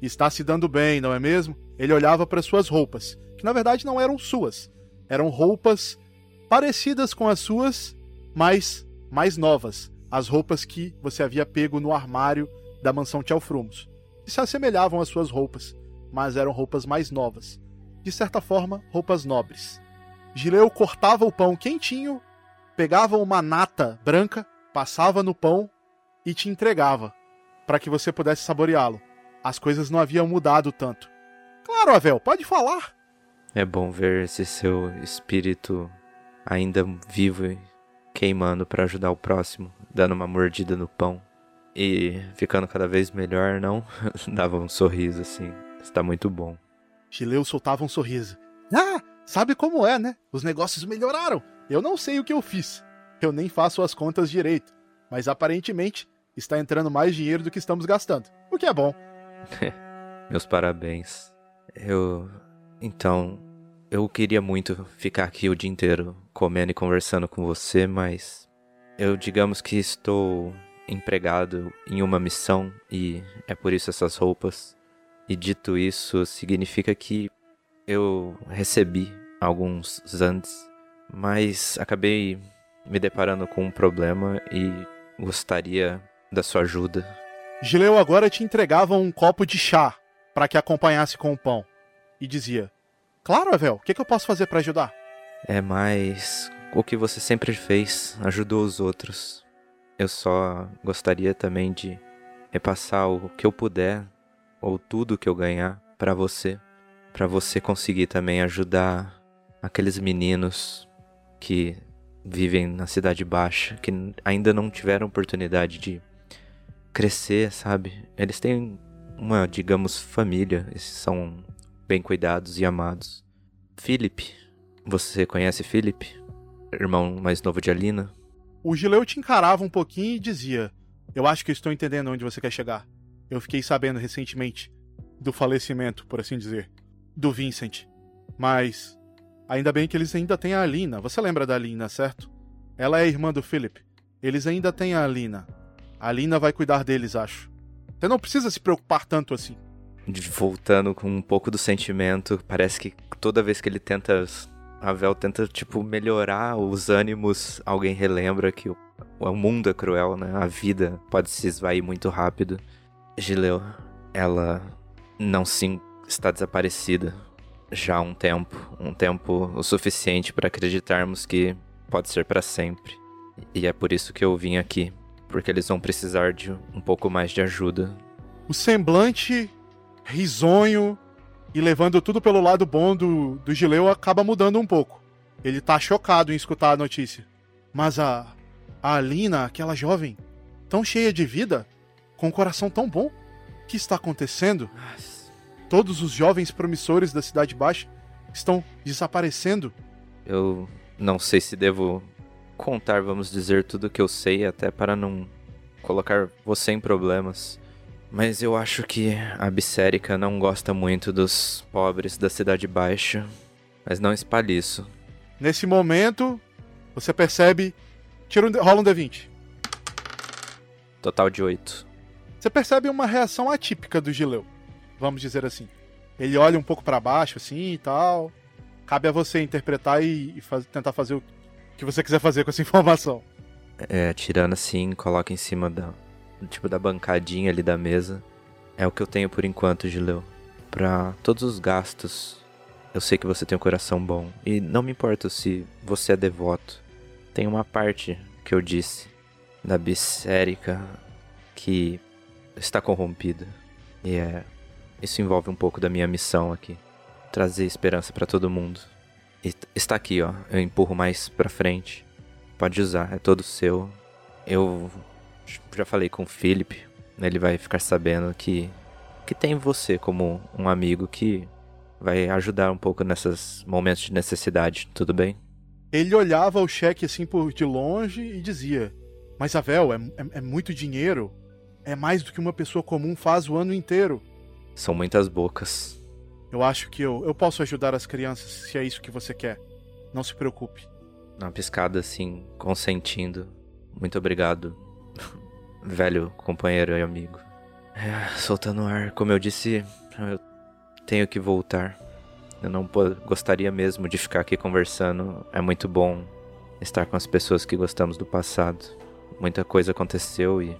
Está se dando bem, não é mesmo? Ele olhava para suas roupas, que na verdade não eram suas. Eram roupas parecidas com as suas, mas mais novas. As roupas que você havia pego no armário da mansão Tchalfrumos. E se assemelhavam às suas roupas, mas eram roupas mais novas. De certa forma, roupas nobres. Gileu cortava o pão quentinho, pegava uma nata branca, passava no pão e te entregava, para que você pudesse saboreá-lo as coisas não haviam mudado tanto. Claro, Avel, pode falar. É bom ver esse seu espírito ainda vivo e queimando para ajudar o próximo, dando uma mordida no pão e ficando cada vez melhor, não? Dava um sorriso assim. Está muito bom. Chileu soltava um sorriso. Ah, sabe como é, né? Os negócios melhoraram. Eu não sei o que eu fiz. Eu nem faço as contas direito. Mas aparentemente está entrando mais dinheiro do que estamos gastando. O que é bom. Meus parabéns. Eu. Então. Eu queria muito ficar aqui o dia inteiro comendo e conversando com você, mas. Eu, digamos que estou empregado em uma missão e é por isso essas roupas. E dito isso, significa que eu recebi alguns Zands, mas acabei me deparando com um problema e gostaria da sua ajuda Gileu agora te entregava um copo de chá para que acompanhasse com o pão e dizia: Claro, Avel, o que, que eu posso fazer para ajudar? É mais o que você sempre fez, ajudou os outros. Eu só gostaria também de repassar o que eu puder ou tudo que eu ganhar para você, para você conseguir também ajudar aqueles meninos que vivem na cidade baixa, que ainda não tiveram oportunidade de crescer, sabe? Eles têm uma, digamos, família, eles são bem cuidados e amados. Philip, você conhece Philip? Irmão mais novo de Alina? O Gileu te encarava um pouquinho e dizia: Eu acho que estou entendendo onde você quer chegar. Eu fiquei sabendo recentemente do falecimento, por assim dizer, do Vincent. Mas ainda bem que eles ainda têm a Alina. Você lembra da Alina, certo? Ela é irmã do Philip. Eles ainda têm a Alina. A Lina vai cuidar deles, acho. Você não precisa se preocupar tanto assim. Voltando com um pouco do sentimento, parece que toda vez que ele tenta A Vel tenta, tipo, melhorar os ânimos. Alguém relembra que o, o mundo é cruel, né? A vida pode se esvair muito rápido. Gileu, ela não sim está desaparecida já há um tempo, um tempo o suficiente para acreditarmos que pode ser para sempre. E é por isso que eu vim aqui, porque eles vão precisar de um pouco mais de ajuda. O semblante risonho e levando tudo pelo lado bom do, do Gileu acaba mudando um pouco. Ele tá chocado em escutar a notícia. Mas a, a Alina, aquela jovem, tão cheia de vida, com um coração tão bom, o que está acontecendo? Todos os jovens promissores da Cidade Baixa estão desaparecendo. Eu não sei se devo contar, vamos dizer, tudo que eu sei, até para não colocar você em problemas. Mas eu acho que a Bissérica não gosta muito dos pobres da Cidade Baixa. Mas não espalhe isso. Nesse momento, você percebe. Tira um, rola um D20. Total de 8. Você percebe uma reação atípica do Gileu. Vamos dizer assim. Ele olha um pouco para baixo, assim e tal. Cabe a você interpretar e, e faz, tentar fazer o que você quiser fazer com essa informação. É, tirando assim, coloca em cima da, tipo da bancadinha ali da mesa. É o que eu tenho por enquanto, Gileu. Para todos os gastos, eu sei que você tem um coração bom e não me importa se você é devoto. Tem uma parte que eu disse da Bissérica que está corrompida. E é isso envolve um pouco da minha missão aqui, trazer esperança para todo mundo. E está aqui, ó. Eu empurro mais para frente. Pode usar, é todo seu. Eu já falei com o Philip, né, ele vai ficar sabendo que que tem você como um amigo que vai ajudar um pouco nesses momentos de necessidade, tudo bem? Ele olhava o cheque assim por de longe e dizia: Mas Avel, é, é, é muito dinheiro. É mais do que uma pessoa comum faz o ano inteiro. São muitas bocas. Eu acho que eu, eu posso ajudar as crianças se é isso que você quer. Não se preocupe. Uma piscada assim, consentindo. Muito obrigado, velho companheiro e amigo. É, soltando ar, como eu disse, eu tenho que voltar. Eu não gostaria mesmo de ficar aqui conversando. É muito bom estar com as pessoas que gostamos do passado. Muita coisa aconteceu e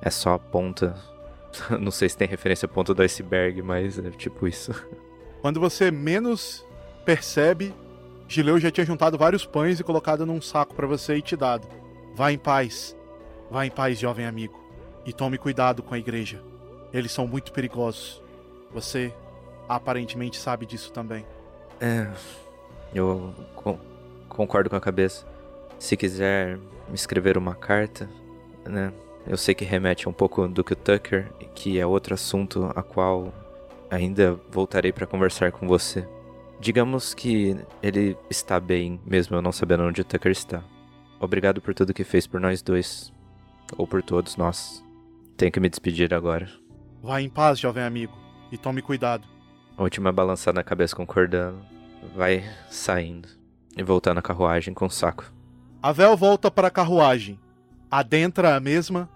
é só a ponta. não sei se tem referência a ponta do iceberg, mas é tipo isso. Quando você menos percebe, Gileu já tinha juntado vários pães e colocado num saco para você e te dado. Vá em paz. Vá em paz, jovem amigo, e tome cuidado com a igreja. Eles são muito perigosos. Você aparentemente sabe disso também. É. Eu co concordo com a cabeça. Se quiser me escrever uma carta, né? Eu sei que remete um pouco do que o Tucker, que é outro assunto a qual ainda voltarei para conversar com você. Digamos que ele está bem, mesmo eu não sabendo onde o Tucker está. Obrigado por tudo que fez por nós dois. Ou por todos nós. Tenho que me despedir agora. Vá em paz, jovem amigo, e tome cuidado. A última balançada na cabeça concordando. Vai saindo. E voltando à carruagem com o saco. A Vel volta para a carruagem, adentra a mesma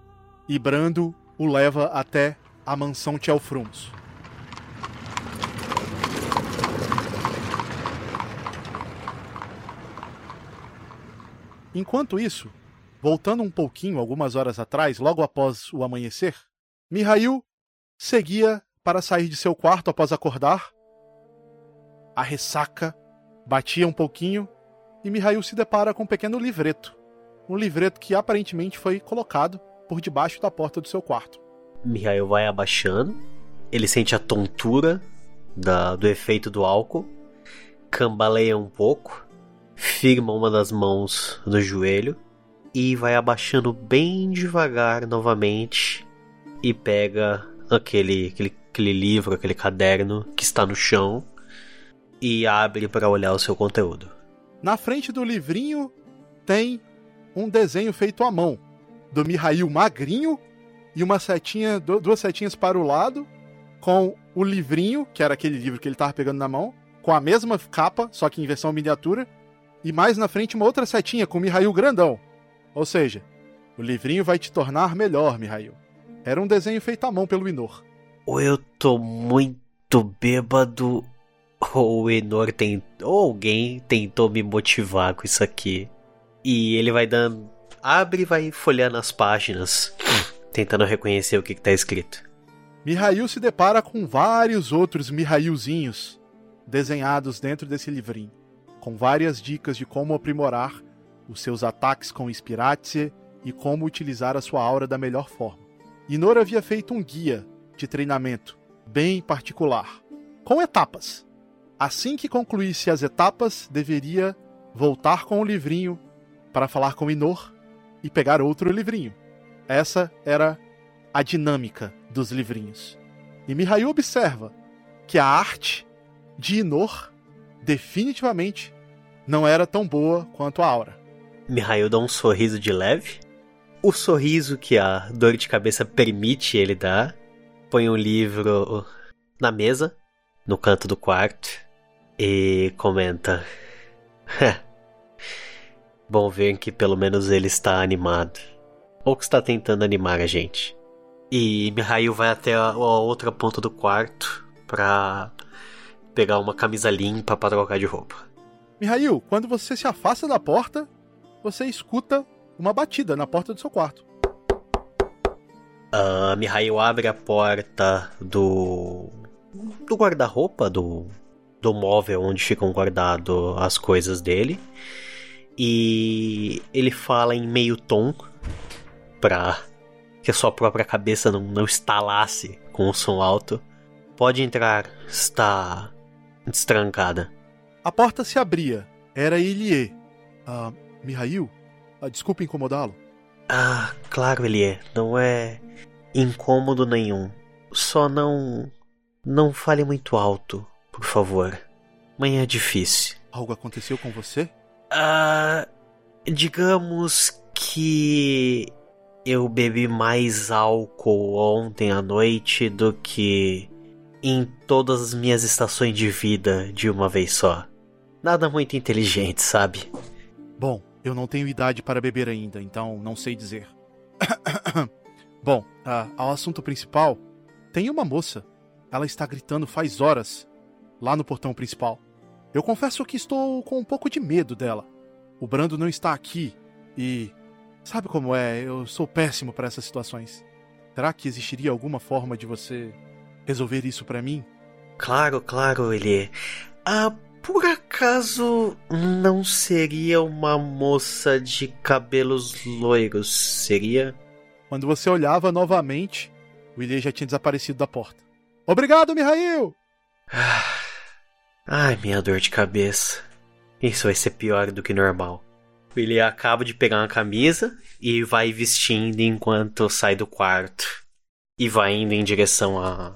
e Brando o leva até a mansão Tchelfrums. Enquanto isso, Voltando um pouquinho, algumas horas atrás, logo após o amanhecer, Mihail seguia para sair de seu quarto após acordar. A ressaca batia um pouquinho e Mihail se depara com um pequeno livreto. Um livreto que aparentemente foi colocado por debaixo da porta do seu quarto. Mihail vai abaixando, ele sente a tontura da, do efeito do álcool, cambaleia um pouco, firma uma das mãos no joelho e vai abaixando bem devagar novamente e pega aquele, aquele, aquele livro, aquele caderno que está no chão e abre para olhar o seu conteúdo. Na frente do livrinho tem um desenho feito à mão do Mihail magrinho e uma setinha, duas setinhas para o lado, com o livrinho, que era aquele livro que ele estava pegando na mão, com a mesma capa, só que em versão miniatura, e mais na frente uma outra setinha com o Mihail grandão. Ou seja, o livrinho vai te tornar melhor, Mihail. Era um desenho feito à mão pelo Inor. Ou eu tô muito bêbado, ou o Enor tem, ou alguém tentou me motivar com isso aqui. E ele vai dando, abre e vai folhando as páginas, tentando reconhecer o que, que tá escrito. Mihail se depara com vários outros Mihailzinhos desenhados dentro desse livrinho, com várias dicas de como aprimorar os seus ataques com Spiratze e como utilizar a sua aura da melhor forma. Inor havia feito um guia de treinamento bem particular, com etapas. Assim que concluísse as etapas, deveria voltar com o livrinho para falar com Inor e pegar outro livrinho. Essa era a dinâmica dos livrinhos. E Mihail observa que a arte de Inor definitivamente não era tão boa quanto a aura. Mihail dá um sorriso de leve. O sorriso que a dor de cabeça permite ele dar. Põe um livro na mesa, no canto do quarto, e comenta: Bom ver que pelo menos ele está animado. Ou que está tentando animar a gente. E Mihail vai até a, a outra ponta do quarto para pegar uma camisa limpa para trocar de roupa. Mihail, quando você se afasta da porta, você escuta uma batida na porta do seu quarto. Uh, Mihail abre a porta do do guarda-roupa do do móvel onde ficam guardadas as coisas dele e ele fala em meio tom pra que a sua própria cabeça não, não estalasse com o som alto. Pode entrar, está destrancada. A porta se abria. Era Ilie. Ah, Mihail? Ah, desculpe incomodá-lo. Ah, claro, Elie. Não é incômodo nenhum. Só não. Não fale muito alto, por favor. Amanhã é difícil. Algo aconteceu com você? Ah. Digamos que. Eu bebi mais álcool ontem à noite do que em todas as minhas estações de vida de uma vez só. Nada muito inteligente, sabe? Bom, eu não tenho idade para beber ainda, então não sei dizer. Bom, uh, ao assunto principal, tem uma moça. Ela está gritando faz horas lá no portão principal. Eu confesso que estou com um pouco de medo dela. O Brando não está aqui e Sabe como é? Eu sou péssimo para essas situações. Será que existiria alguma forma de você resolver isso para mim? Claro, claro, ele. Ah, por acaso não seria uma moça de cabelos loiros? Seria? Quando você olhava novamente, o Ilê já tinha desaparecido da porta. Obrigado, Mihail! Ai, minha dor de cabeça. Isso vai ser pior do que normal. Ele acaba de pegar uma camisa e vai vestindo enquanto sai do quarto. E vai indo em direção à,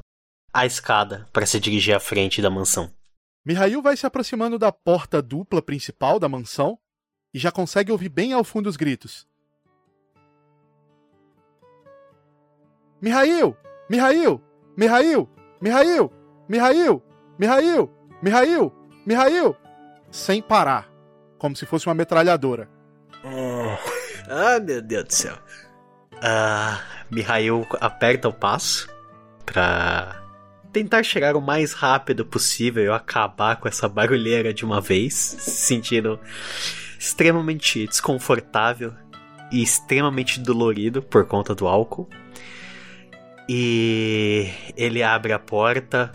à escada para se dirigir à frente da mansão. Mihail vai se aproximando da porta dupla principal da mansão e já consegue ouvir bem ao fundo os gritos. Mihail! Mihail! Mihail! Mihail! Mihail! Mihail! Mihail! Mihail! Sem parar como se fosse uma metralhadora. Ah, meu Deus do céu. Ah, Mihail aperta o passo pra tentar chegar o mais rápido possível e acabar com essa barulheira de uma vez, se sentindo extremamente desconfortável e extremamente dolorido por conta do álcool. E ele abre a porta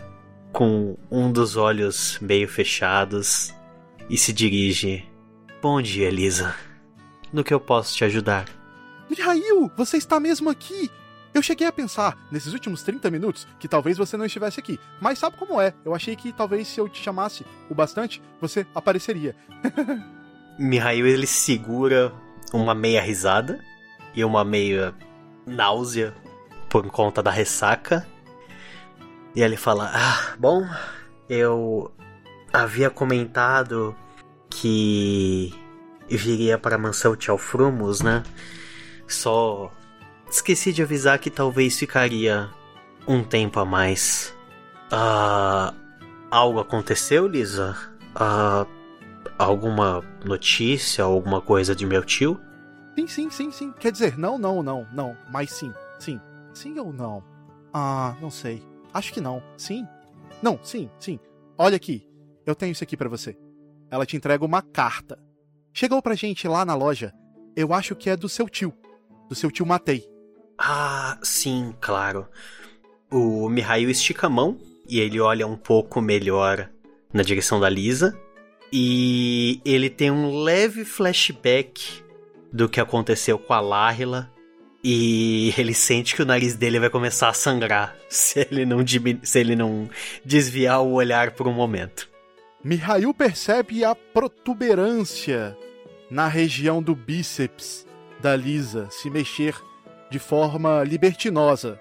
com um dos olhos meio fechados e se dirige Bom dia, Lisa. No que eu posso te ajudar? Mihail, você está mesmo aqui? Eu cheguei a pensar, nesses últimos 30 minutos, que talvez você não estivesse aqui. Mas sabe como é? Eu achei que talvez se eu te chamasse o bastante, você apareceria. Mihail, ele segura uma meia risada e uma meia náusea por conta da ressaca. E ele fala: Ah, bom, eu havia comentado que viria para a mansão Tchalfrumos, né? Só esqueci de avisar que talvez ficaria um tempo a mais. Ah, algo aconteceu, Lisa? Ah, alguma notícia, alguma coisa de meu tio? Sim, sim, sim, sim. Quer dizer, não, não, não, não. Mas sim, sim. Sim ou não? Ah, não sei. Acho que não. Sim? Não, sim, sim. Olha aqui. eu tenho isso aqui para você. Ela te entrega uma carta. Chegou pra gente lá na loja. Eu acho que é do seu tio. Do seu tio Matei. Ah, sim, claro. O Mihail estica a mão e ele olha um pouco melhor na direção da Lisa. E ele tem um leve flashback do que aconteceu com a Lahila. E ele sente que o nariz dele vai começar a sangrar se ele não, se ele não desviar o olhar por um momento. Mihail percebe a protuberância na região do bíceps da Lisa se mexer de forma libertinosa,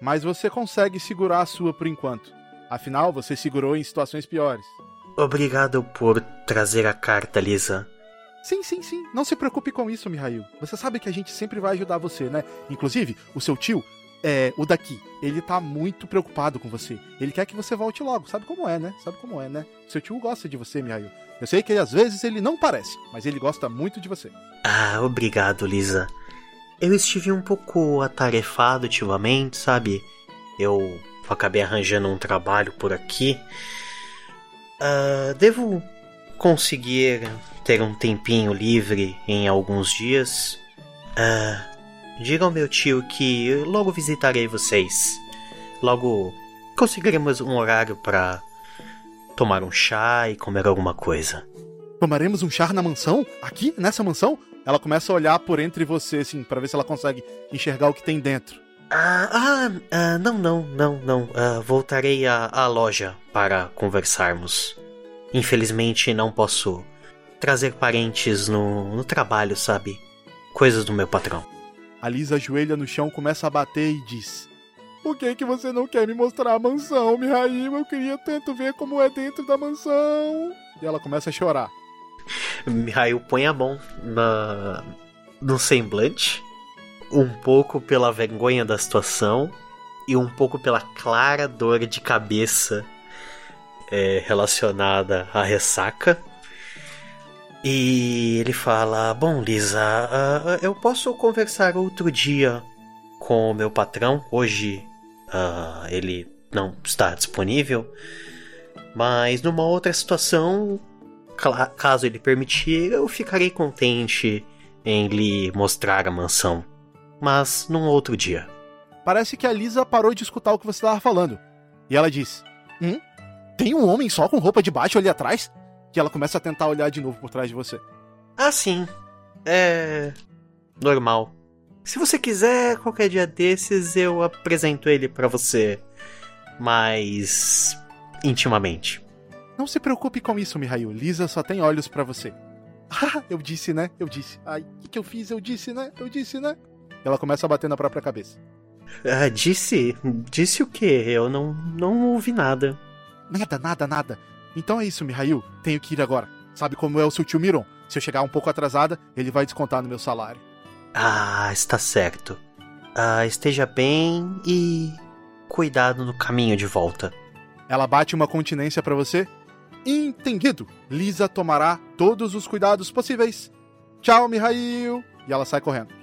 mas você consegue segurar a sua por enquanto. Afinal, você segurou em situações piores. Obrigado por trazer a carta, Lisa. Sim, sim, sim. Não se preocupe com isso, Mihail. Você sabe que a gente sempre vai ajudar você, né? Inclusive, o seu tio, é, o daqui, ele tá muito preocupado com você. Ele quer que você volte logo. Sabe como é, né? Sabe como é, né? Seu tio gosta de você, Mihail. Eu sei que às vezes ele não parece, mas ele gosta muito de você. Ah, obrigado, Lisa. Eu estive um pouco atarefado ultimamente, sabe? Eu acabei arranjando um trabalho por aqui. Uh, devo conseguir ter um tempinho livre em alguns dias. Uh, diga ao meu tio que logo visitarei vocês. Logo conseguiremos um horário para tomar um chá e comer alguma coisa. Tomaremos um chá na mansão? Aqui, nessa mansão? Ela começa a olhar por entre você, assim, para ver se ela consegue enxergar o que tem dentro. Ah, ah, ah não, não, não, não. Ah, voltarei à, à loja para conversarmos. Infelizmente não posso trazer parentes no, no trabalho, sabe? Coisas do meu patrão. A Lisa ajoelha no chão, começa a bater e diz: Por que, que você não quer me mostrar a mansão, Mihail? Eu queria tanto ver como é dentro da mansão. E ela começa a chorar. Mihail põe a mão na, no semblante, um pouco pela vergonha da situação e um pouco pela clara dor de cabeça é, relacionada à ressaca. E ele fala: Bom, Lisa, uh, eu posso conversar outro dia com o meu patrão. Hoje uh, ele não está disponível, mas numa outra situação caso ele permitir, eu ficarei contente em lhe mostrar a mansão. Mas num outro dia. Parece que a Lisa parou de escutar o que você estava falando. E ela diz: Hum? Tem um homem só com roupa de baixo ali atrás? Que ela começa a tentar olhar de novo por trás de você. Ah, sim. É. normal. Se você quiser, qualquer dia desses eu apresento ele para você mais intimamente. Não se preocupe com isso, Mihail. Lisa só tem olhos para você. Ah, eu disse, né? Eu disse. Ai, o que, que eu fiz? Eu disse, né? Eu disse, né? Ela começa a bater na própria cabeça. Ah, disse? Disse o quê? Eu não, não ouvi nada. Nada, nada, nada. Então é isso, Mihail. Tenho que ir agora. Sabe como é o seu tio Miron? Se eu chegar um pouco atrasada, ele vai descontar no meu salário. Ah, está certo. Ah, esteja bem e cuidado no caminho de volta. Ela bate uma continência para você Entendido. Lisa tomará todos os cuidados possíveis. Tchau, Mihail. E ela sai correndo.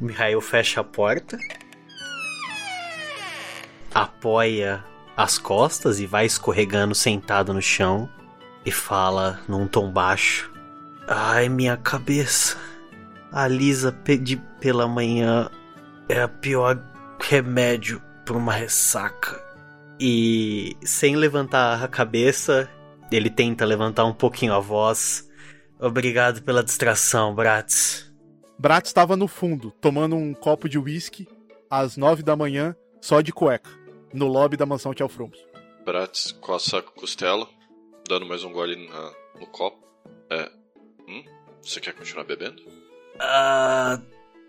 Mihail fecha a porta, apoia as costas e vai escorregando sentado no chão e fala num tom baixo: Ai, minha cabeça. A Lisa pedi pela manhã é a pior remédio para uma ressaca. E sem levantar a cabeça, ele tenta levantar um pouquinho a voz. Obrigado pela distração, Bratz. Bratz estava no fundo, tomando um copo de uísque, às nove da manhã, só de cueca, no lobby da mansão Tchalfrums. Bratz coça a costela, dando mais um gole na, no copo. É. Hum? Você quer continuar bebendo? Ah.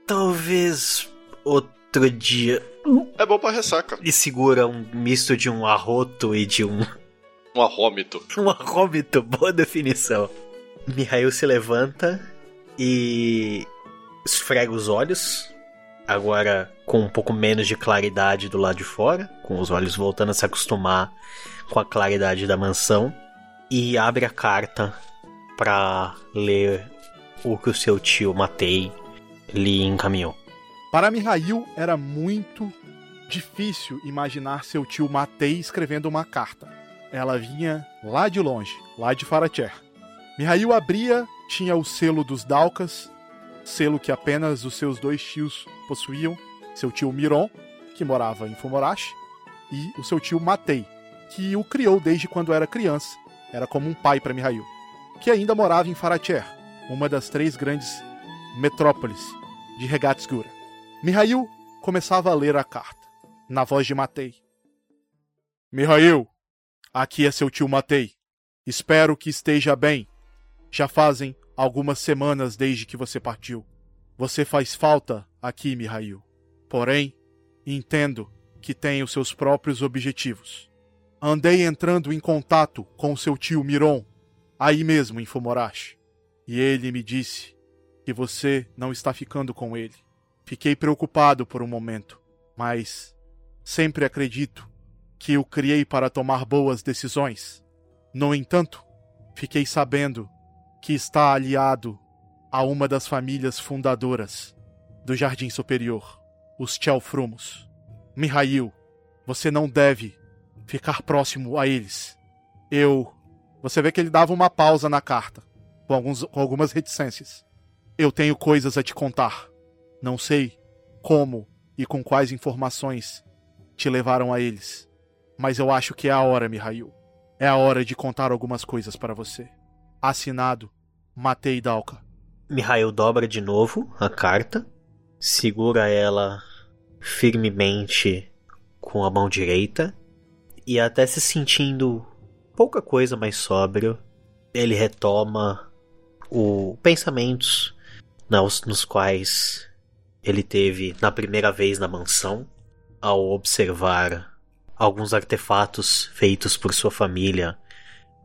Talvez outro dia. É bom pra ressaca. E segura um misto de um arroto e de um. Um arrômito. Um arrômito, boa definição. Mihail se levanta e esfrega os olhos, agora com um pouco menos de claridade do lado de fora, com os olhos voltando a se acostumar com a claridade da mansão, e abre a carta para ler o que o seu tio Matei lhe encaminhou. Para Mihail era muito difícil imaginar seu tio Matei escrevendo uma carta. ela vinha lá de longe, lá de Faracher. Mihail abria, tinha o selo dos Dalkas, selo que apenas os seus dois tios possuíam, seu tio Miron, que morava em Fumorashi, e o seu tio Matei, que o criou desde quando era criança, era como um pai para Mihail, que ainda morava em Faracher, uma das três grandes metrópoles de Regatsgura. Mihail começava a ler a carta, na voz de Matei. Mihail, aqui é seu tio Matei. Espero que esteja bem. Já fazem algumas semanas desde que você partiu. Você faz falta aqui, Mihail. Porém, entendo que tem os seus próprios objetivos. Andei entrando em contato com seu tio Miron, aí mesmo em Fumorashi, e ele me disse que você não está ficando com ele. Fiquei preocupado por um momento, mas sempre acredito que o criei para tomar boas decisões. No entanto, fiquei sabendo que está aliado a uma das famílias fundadoras do Jardim Superior, os Chelfrumos. Mihail, você não deve ficar próximo a eles. Eu. Você vê que ele dava uma pausa na carta, com, alguns, com algumas reticências. Eu tenho coisas a te contar. Não sei como e com quais informações te levaram a eles. Mas eu acho que é a hora, Mihail. É a hora de contar algumas coisas para você. Assinado Matei Dalka. Mihail dobra de novo a carta, segura ela firmemente com a mão direita e até se sentindo pouca coisa mais sóbrio, ele retoma os pensamentos nos quais ele teve na primeira vez na mansão ao observar alguns artefatos feitos por sua família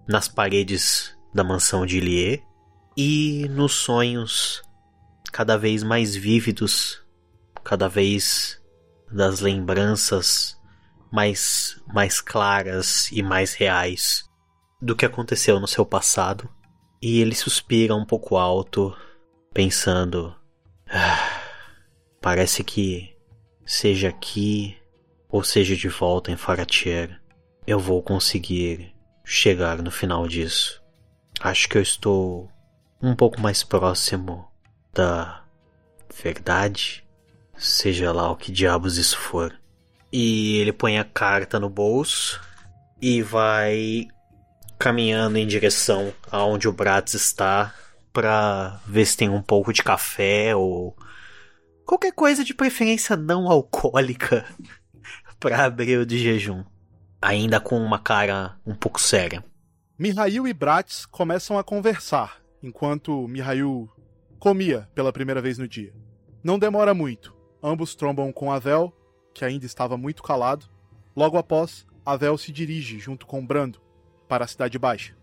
nas paredes da mansão de Ilie e nos sonhos cada vez mais vívidos, cada vez das lembranças mais, mais claras e mais reais do que aconteceu no seu passado. E ele suspira um pouco alto, pensando: ah, parece que, seja aqui ou seja de volta em Faratier, eu vou conseguir chegar no final disso. Acho que eu estou um pouco mais próximo da verdade seja lá o que diabos isso for. E ele põe a carta no bolso e vai caminhando em direção aonde o Bratz está para ver se tem um pouco de café ou qualquer coisa de preferência não alcoólica para abrir o de jejum, ainda com uma cara um pouco séria. Mihail e Bratz começam a conversar enquanto Mihail comia pela primeira vez no dia. Não demora muito. Ambos trombam com Avel, que ainda estava muito calado. Logo após, Avel se dirige, junto com Brando, para a Cidade Baixa.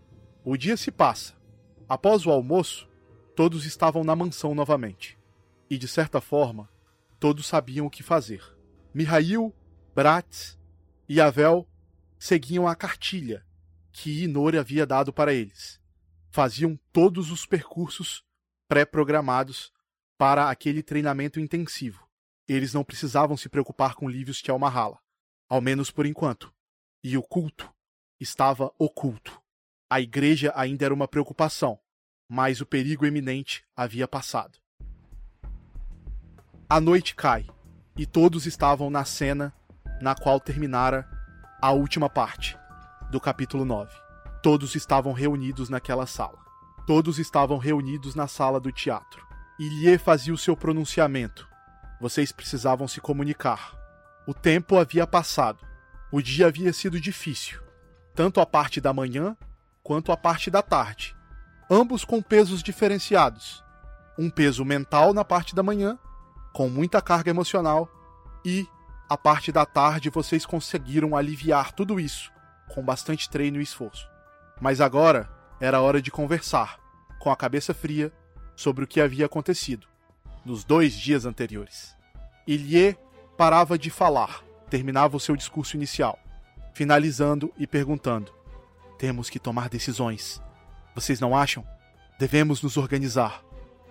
O dia se passa. Após o almoço, todos estavam na mansão novamente. E, de certa forma, todos sabiam o que fazer. Mihail, Bratz e Avel seguiam a cartilha que Inori havia dado para eles. Faziam todos os percursos pré-programados para aquele treinamento intensivo eles não precisavam se preocupar com Livius Mahala, ao menos por enquanto. E o culto estava oculto. A igreja ainda era uma preocupação, mas o perigo eminente havia passado. A noite cai, e todos estavam na cena na qual terminara a última parte do capítulo 9. Todos estavam reunidos naquela sala. Todos estavam reunidos na sala do teatro. Ilie fazia o seu pronunciamento, vocês precisavam se comunicar. O tempo havia passado. O dia havia sido difícil, tanto a parte da manhã quanto a parte da tarde. Ambos com pesos diferenciados. Um peso mental na parte da manhã, com muita carga emocional, e a parte da tarde vocês conseguiram aliviar tudo isso com bastante treino e esforço. Mas agora era hora de conversar, com a cabeça fria, sobre o que havia acontecido nos dois dias anteriores. Ilie parava de falar, terminava o seu discurso inicial, finalizando e perguntando: Temos que tomar decisões. Vocês não acham? Devemos nos organizar.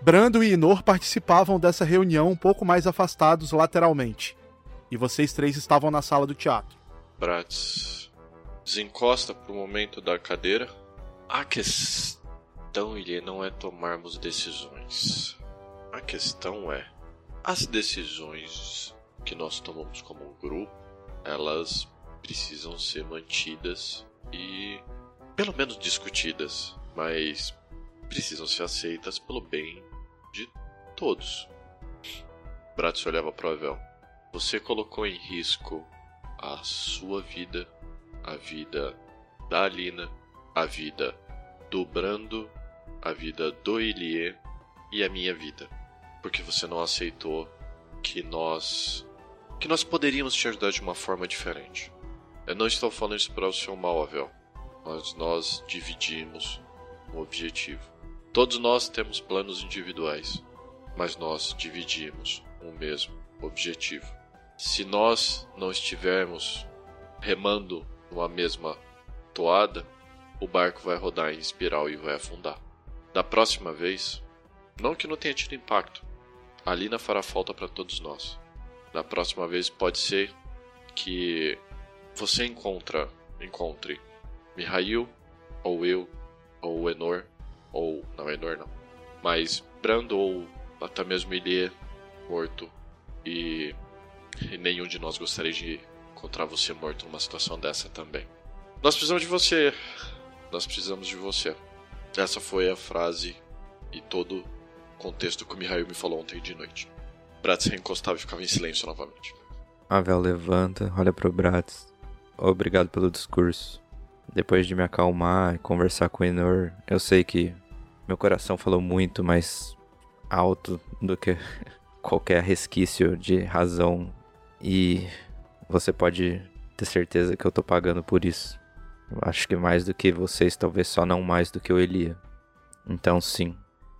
Brando e Inor participavam dessa reunião um pouco mais afastados lateralmente. E vocês três estavam na sala do teatro. Bratz desencosta por um momento da cadeira. A questão, ele não é tomarmos decisões. A questão é as decisões que nós tomamos como grupo, elas precisam ser mantidas e pelo menos discutidas, mas precisam ser aceitas pelo bem de todos. Bratz olhava para o Avel. Você colocou em risco a sua vida, a vida da Alina, a vida do Brando, a vida do Ilie e a minha vida, porque você não aceitou que nós que nós poderíamos te ajudar de uma forma diferente. Eu não estou falando isso para o seu mal, Avel mas nós dividimos o objetivo. Todos nós temos planos individuais, mas nós dividimos o mesmo objetivo. Se nós não estivermos remando numa mesma toada, o barco vai rodar em espiral e vai afundar. Da próxima vez, não que não tenha tido impacto, a Lina fará falta para todos nós. Da próxima vez pode ser que você encontra, encontre Mihail, ou eu, ou Enor, ou. não, Enor não. Mas Brando ou até mesmo Ilie morto. E, e nenhum de nós gostaria de encontrar você morto numa situação dessa também. Nós precisamos de você. Nós precisamos de você. Essa foi a frase e todo o contexto que o Mihail me falou ontem de noite. Bratz reencostava e ficava em silêncio novamente. Avel levanta, olha pro Bratz. Obrigado pelo discurso. Depois de me acalmar e conversar com o Enor, eu sei que meu coração falou muito mais alto do que qualquer resquício de razão. E você pode ter certeza que eu tô pagando por isso. Acho que mais do que vocês, talvez só não mais do que o Elia. Então, sim,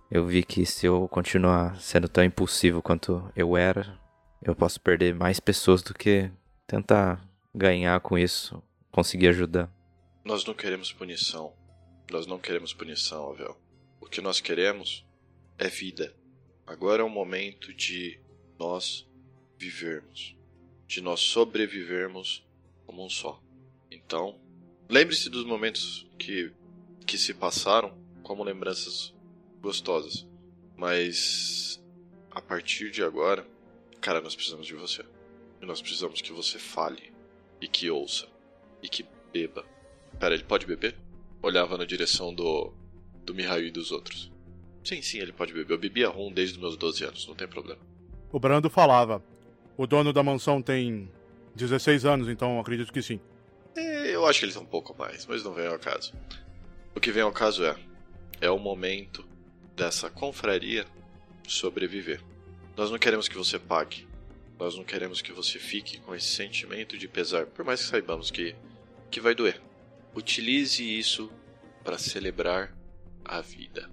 eu vi que se eu continuar sendo tão impulsivo quanto eu era, eu posso perder mais pessoas do que tentar ganhar com isso, conseguir ajudar. Nós não queremos punição. Nós não queremos punição, Avel. O que nós queremos é vida. Agora é o momento de nós vivermos, de nós sobrevivermos como um só. Então, lembre-se dos momentos que, que se passaram como lembranças gostosas. Mas a partir de agora, cara, nós precisamos de você. E nós precisamos que você fale e que ouça e que beba Pera, ele pode beber? Olhava na direção do. do Mihail e dos outros. Sim, sim, ele pode beber. Eu bebia rum desde os meus 12 anos, não tem problema. O Brando falava. O dono da mansão tem 16 anos, então acredito que sim. É, eu acho que ele tem um pouco mais, mas não vem ao caso. O que vem ao caso é. É o momento dessa confraria sobreviver. Nós não queremos que você pague. Nós não queremos que você fique com esse sentimento de pesar, por mais que saibamos que, que vai doer. Utilize isso para celebrar a vida.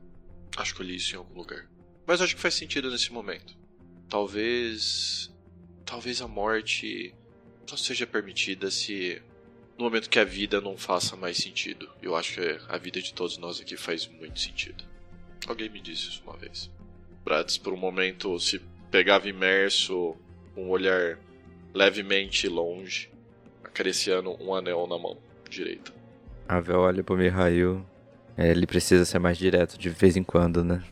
Acho que eu li isso em algum lugar. Mas acho que faz sentido nesse momento. Talvez. Talvez a morte só seja permitida se. No momento que a vida não faça mais sentido. Eu acho que a vida de todos nós aqui faz muito sentido. Alguém me disse isso uma vez. Bratz, por um momento, se pegava imerso, um olhar levemente longe, acariciando um anel na mão direita. A Vel olha pro Mihail. É, ele precisa ser mais direto de vez em quando, né?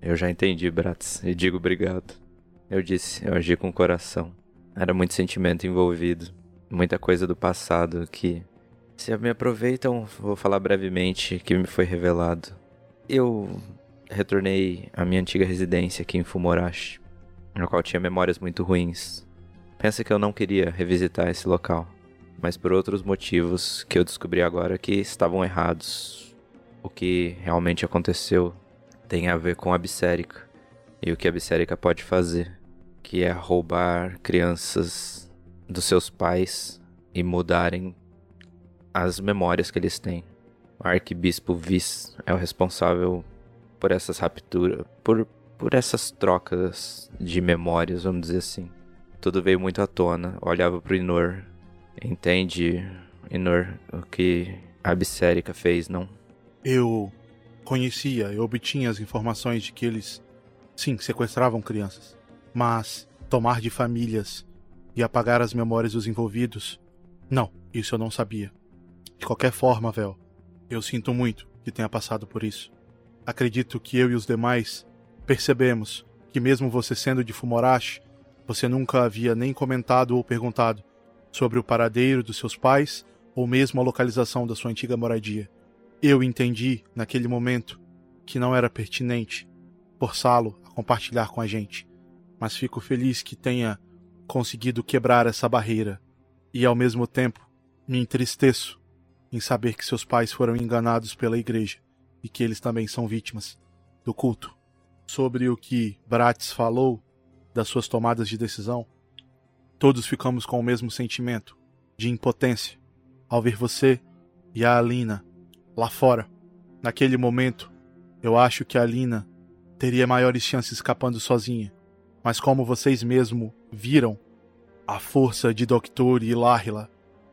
Eu já entendi, Bratz, e digo obrigado. Eu disse, eu agi com o coração. Era muito sentimento envolvido, muita coisa do passado que. Se me aproveitam, vou falar brevemente que me foi revelado. Eu retornei à minha antiga residência aqui em Fumorashi, no qual tinha memórias muito ruins. Pensa que eu não queria revisitar esse local mas por outros motivos que eu descobri agora que estavam errados. O que realmente aconteceu tem a ver com a Bissérica e o que a Bissérica pode fazer, que é roubar crianças dos seus pais e mudarem as memórias que eles têm. O arquebispo Viz é o responsável por essas rapturas, por, por essas trocas de memórias, vamos dizer assim. Tudo veio muito à tona. Eu olhava pro Inor Entende, Inor, o que a Absérica fez, não? Eu conhecia, eu obtinha as informações de que eles, sim, sequestravam crianças. Mas tomar de famílias e apagar as memórias dos envolvidos, não, isso eu não sabia. De qualquer forma, Vel, eu sinto muito que tenha passado por isso. Acredito que eu e os demais percebemos que, mesmo você sendo de Fumorashi, você nunca havia nem comentado ou perguntado sobre o paradeiro dos seus pais ou mesmo a localização da sua antiga moradia. Eu entendi, naquele momento, que não era pertinente forçá-lo a compartilhar com a gente, mas fico feliz que tenha conseguido quebrar essa barreira e, ao mesmo tempo, me entristeço em saber que seus pais foram enganados pela igreja e que eles também são vítimas do culto. Sobre o que Bratis falou das suas tomadas de decisão, todos ficamos com o mesmo sentimento de impotência ao ver você e a Alina lá fora. Naquele momento, eu acho que a Alina teria maiores chances escapando sozinha, mas como vocês mesmo viram, a força de Doctor e Lahila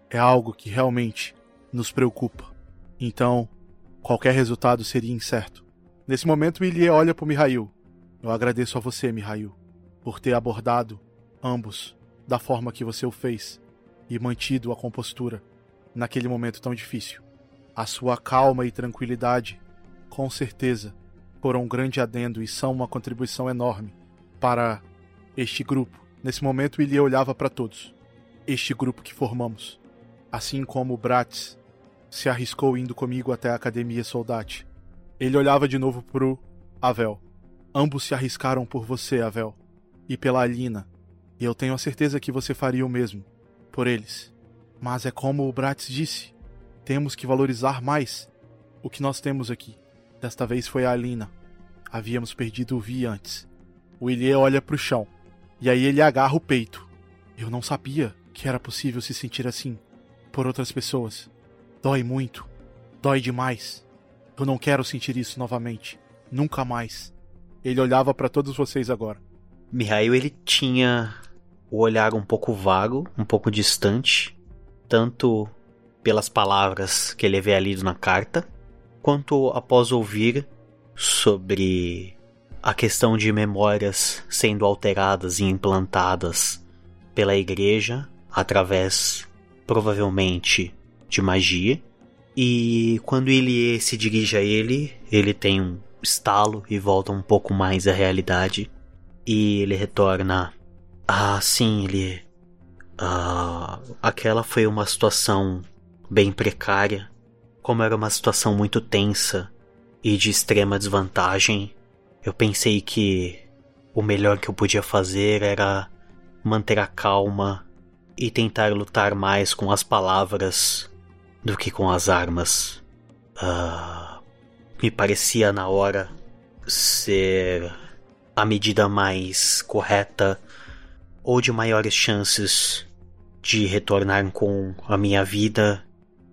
é algo que realmente nos preocupa. Então, qualquer resultado seria incerto. Nesse momento, Ilie olha para Mihail. Eu agradeço a você, Mihail, por ter abordado ambos da forma que você o fez e mantido a compostura naquele momento tão difícil. A sua calma e tranquilidade, com certeza, foram um grande adendo e são uma contribuição enorme para este grupo. Nesse momento, Ilie olhava para todos. Este grupo que formamos. Assim como o Bratis se arriscou indo comigo até a Academia Soldate. Ele olhava de novo pro Avel. Ambos se arriscaram por você, Avel, e pela Alina, e eu tenho a certeza que você faria o mesmo por eles. Mas é como o Bratis disse: temos que valorizar mais o que nós temos aqui. Desta vez foi a Alina. Havíamos perdido o Vi antes. O Ilie olha pro chão, e aí ele agarra o peito. Eu não sabia que era possível se sentir assim por outras pessoas. Dói muito. Dói demais. Eu não quero sentir isso novamente. Nunca mais. Ele olhava para todos vocês agora. Mihail ele tinha o olhar um pouco vago, um pouco distante, tanto pelas palavras que ele havia lido na carta, quanto após ouvir sobre a questão de memórias sendo alteradas e implantadas pela igreja através provavelmente de magia. E quando ele se dirige a ele, ele tem um estalo e volta um pouco mais à realidade. E ele retorna. Ah, sim, ele. Ah, aquela foi uma situação bem precária. Como era uma situação muito tensa e de extrema desvantagem, eu pensei que o melhor que eu podia fazer era manter a calma e tentar lutar mais com as palavras do que com as armas. Uh, me parecia na hora ser a medida mais correta ou de maiores chances de retornar com a minha vida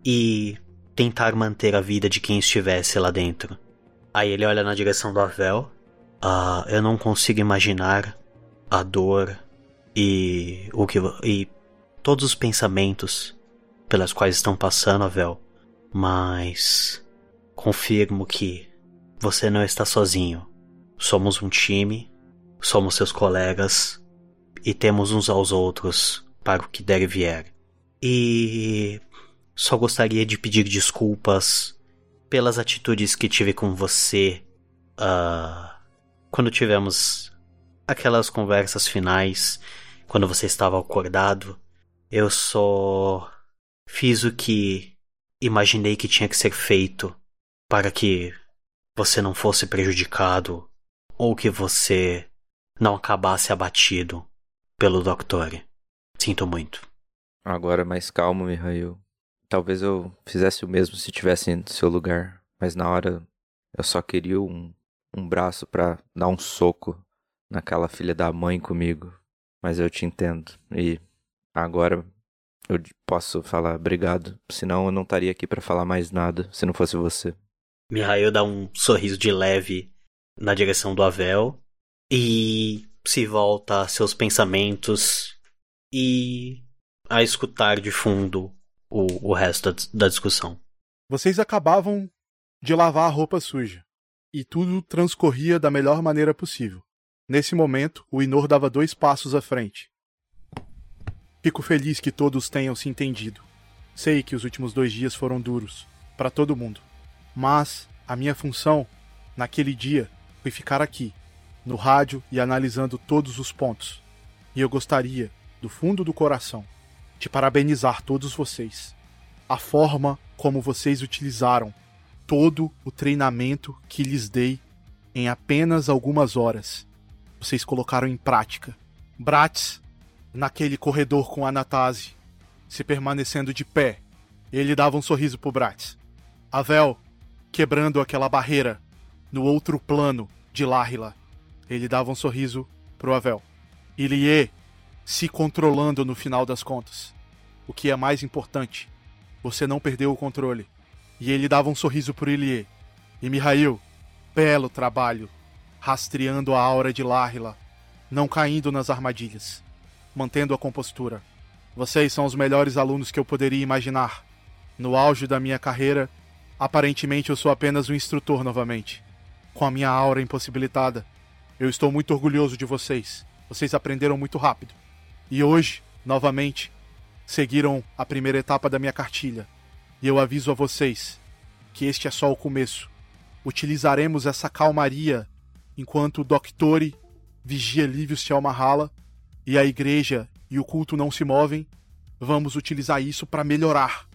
e tentar manter a vida de quem estivesse lá dentro. Aí ele olha na direção do Avel. Uh, eu não consigo imaginar a dor e o que e todos os pensamentos pelas quais estão passando, Avel, mas confirmo que você não está sozinho. Somos um time, somos seus colegas e temos uns aos outros para o que der e vier. E só gostaria de pedir desculpas pelas atitudes que tive com você uh, quando tivemos aquelas conversas finais, quando você estava acordado eu só fiz o que imaginei que tinha que ser feito para que você não fosse prejudicado ou que você não acabasse abatido pelo Doctor. Sinto muito. Agora mais calmo, Mihail. Talvez eu fizesse o mesmo se tivesse no seu lugar, mas na hora eu só queria um, um braço para dar um soco naquela filha da mãe comigo. Mas eu te entendo e Agora eu posso falar obrigado, senão eu não estaria aqui para falar mais nada se não fosse você. Mihail dá um sorriso de leve na direção do Avel e se volta a seus pensamentos e a escutar de fundo o, o resto da, da discussão. Vocês acabavam de lavar a roupa suja e tudo transcorria da melhor maneira possível. Nesse momento, o Inor dava dois passos à frente Fico feliz que todos tenham se entendido. Sei que os últimos dois dias foram duros para todo mundo, mas a minha função naquele dia foi ficar aqui, no rádio e analisando todos os pontos. E eu gostaria, do fundo do coração, de parabenizar todos vocês. A forma como vocês utilizaram todo o treinamento que lhes dei em apenas algumas horas. Vocês colocaram em prática. Bratz, naquele corredor com Anatase, se permanecendo de pé, ele dava um sorriso pro Bratz. Avel, quebrando aquela barreira no outro plano de Lárila, ele dava um sorriso pro Avel. Ilie se controlando no final das contas. O que é mais importante, você não perdeu o controle. E ele dava um sorriso pro Ilie. E Mihail, belo trabalho, rastreando a aura de Lárila, não caindo nas armadilhas, mantendo a compostura. Vocês são os melhores alunos que eu poderia imaginar. No auge da minha carreira, aparentemente eu sou apenas um instrutor novamente, com a minha aura impossibilitada. Eu estou muito orgulhoso de vocês. Vocês aprenderam muito rápido. E hoje, novamente, seguiram a primeira etapa da minha cartilha. E eu aviso a vocês que este é só o começo. Utilizaremos essa calmaria enquanto o Doctore vigia Livius Thelmahala e a igreja e o culto não se movem. Vamos utilizar isso para melhorar.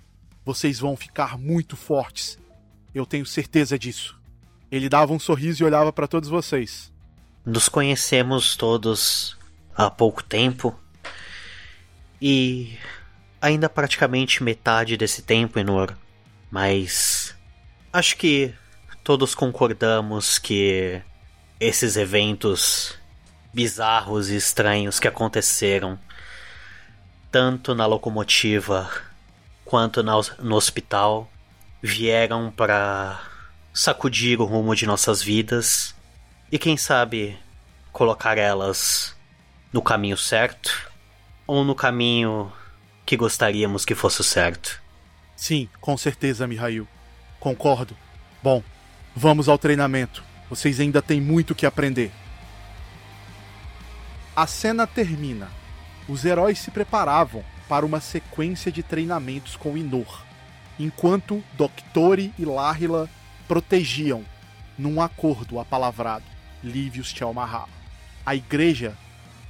Vocês vão ficar muito fortes. Eu tenho certeza disso. Ele dava um sorriso e olhava para todos vocês. Nos conhecemos todos há pouco tempo. E ainda praticamente metade desse tempo, Enor. Mas acho que todos concordamos que esses eventos bizarros e estranhos que aconteceram tanto na locomotiva quanto no hospital vieram para sacudir o rumo de nossas vidas e quem sabe colocar elas no caminho certo ou no caminho que gostaríamos que fosse certo. Sim, com certeza, Mihail. Concordo. Bom, vamos ao treinamento. Vocês ainda têm muito que aprender. A cena termina. Os heróis se preparavam para uma sequência de treinamentos com Inor, enquanto Doctore e Lárila protegiam, num acordo apalavrado, Livius Thelmahala. A igreja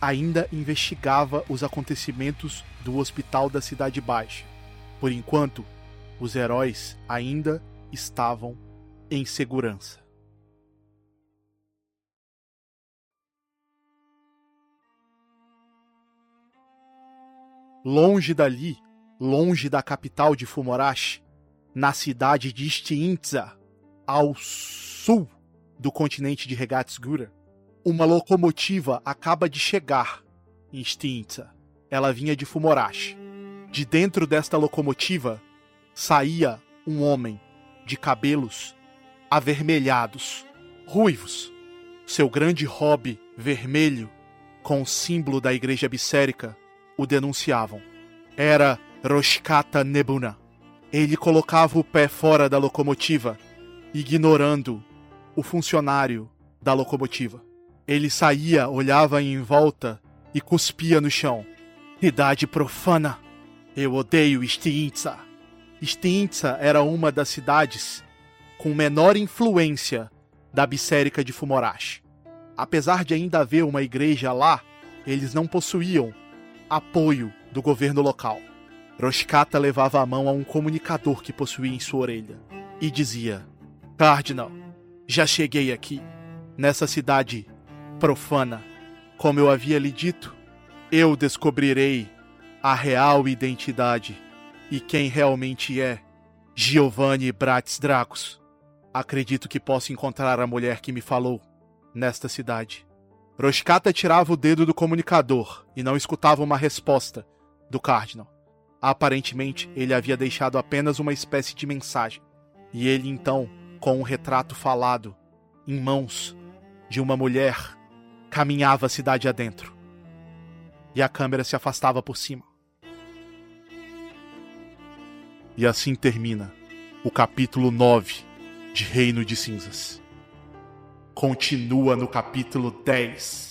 ainda investigava os acontecimentos do hospital da Cidade Baixa. Por enquanto, os heróis ainda estavam em segurança. Longe dali, longe da capital de Fumorashi, na cidade de Stiintza, ao sul do continente de Regatsgura, uma locomotiva acaba de chegar em Stinta. Ela vinha de Fumorashi. De dentro desta locomotiva saía um homem de cabelos avermelhados, ruivos. Seu grande hobby vermelho, com o símbolo da igreja bissérica, o denunciavam. Era Roshkata Nebuna. Ele colocava o pé fora da locomotiva, ignorando o funcionário da locomotiva. Ele saía, olhava em volta e cuspia no chão. Idade profana! Eu odeio Stiintza! Stiintza era uma das cidades com menor influência da Bissérica de Fumorashi. Apesar de ainda haver uma igreja lá, eles não possuíam apoio do governo local. Roshkata levava a mão a um comunicador que possuía em sua orelha e dizia: Cardinal, já cheguei aqui. Nessa cidade profana. Como eu havia lhe dito, eu descobrirei a real identidade e quem realmente é Giovanni Bratis Dracos. Acredito que posso encontrar a mulher que me falou nesta cidade. Roshkata tirava o dedo do comunicador e não escutava uma resposta do Cardinal. Aparentemente, ele havia deixado apenas uma espécie de mensagem. E ele então, com um retrato falado em mãos de uma mulher caminhava a cidade adentro. E a câmera se afastava por cima. E assim termina o capítulo 9 de Reino de Cinzas. Continua no capítulo 10.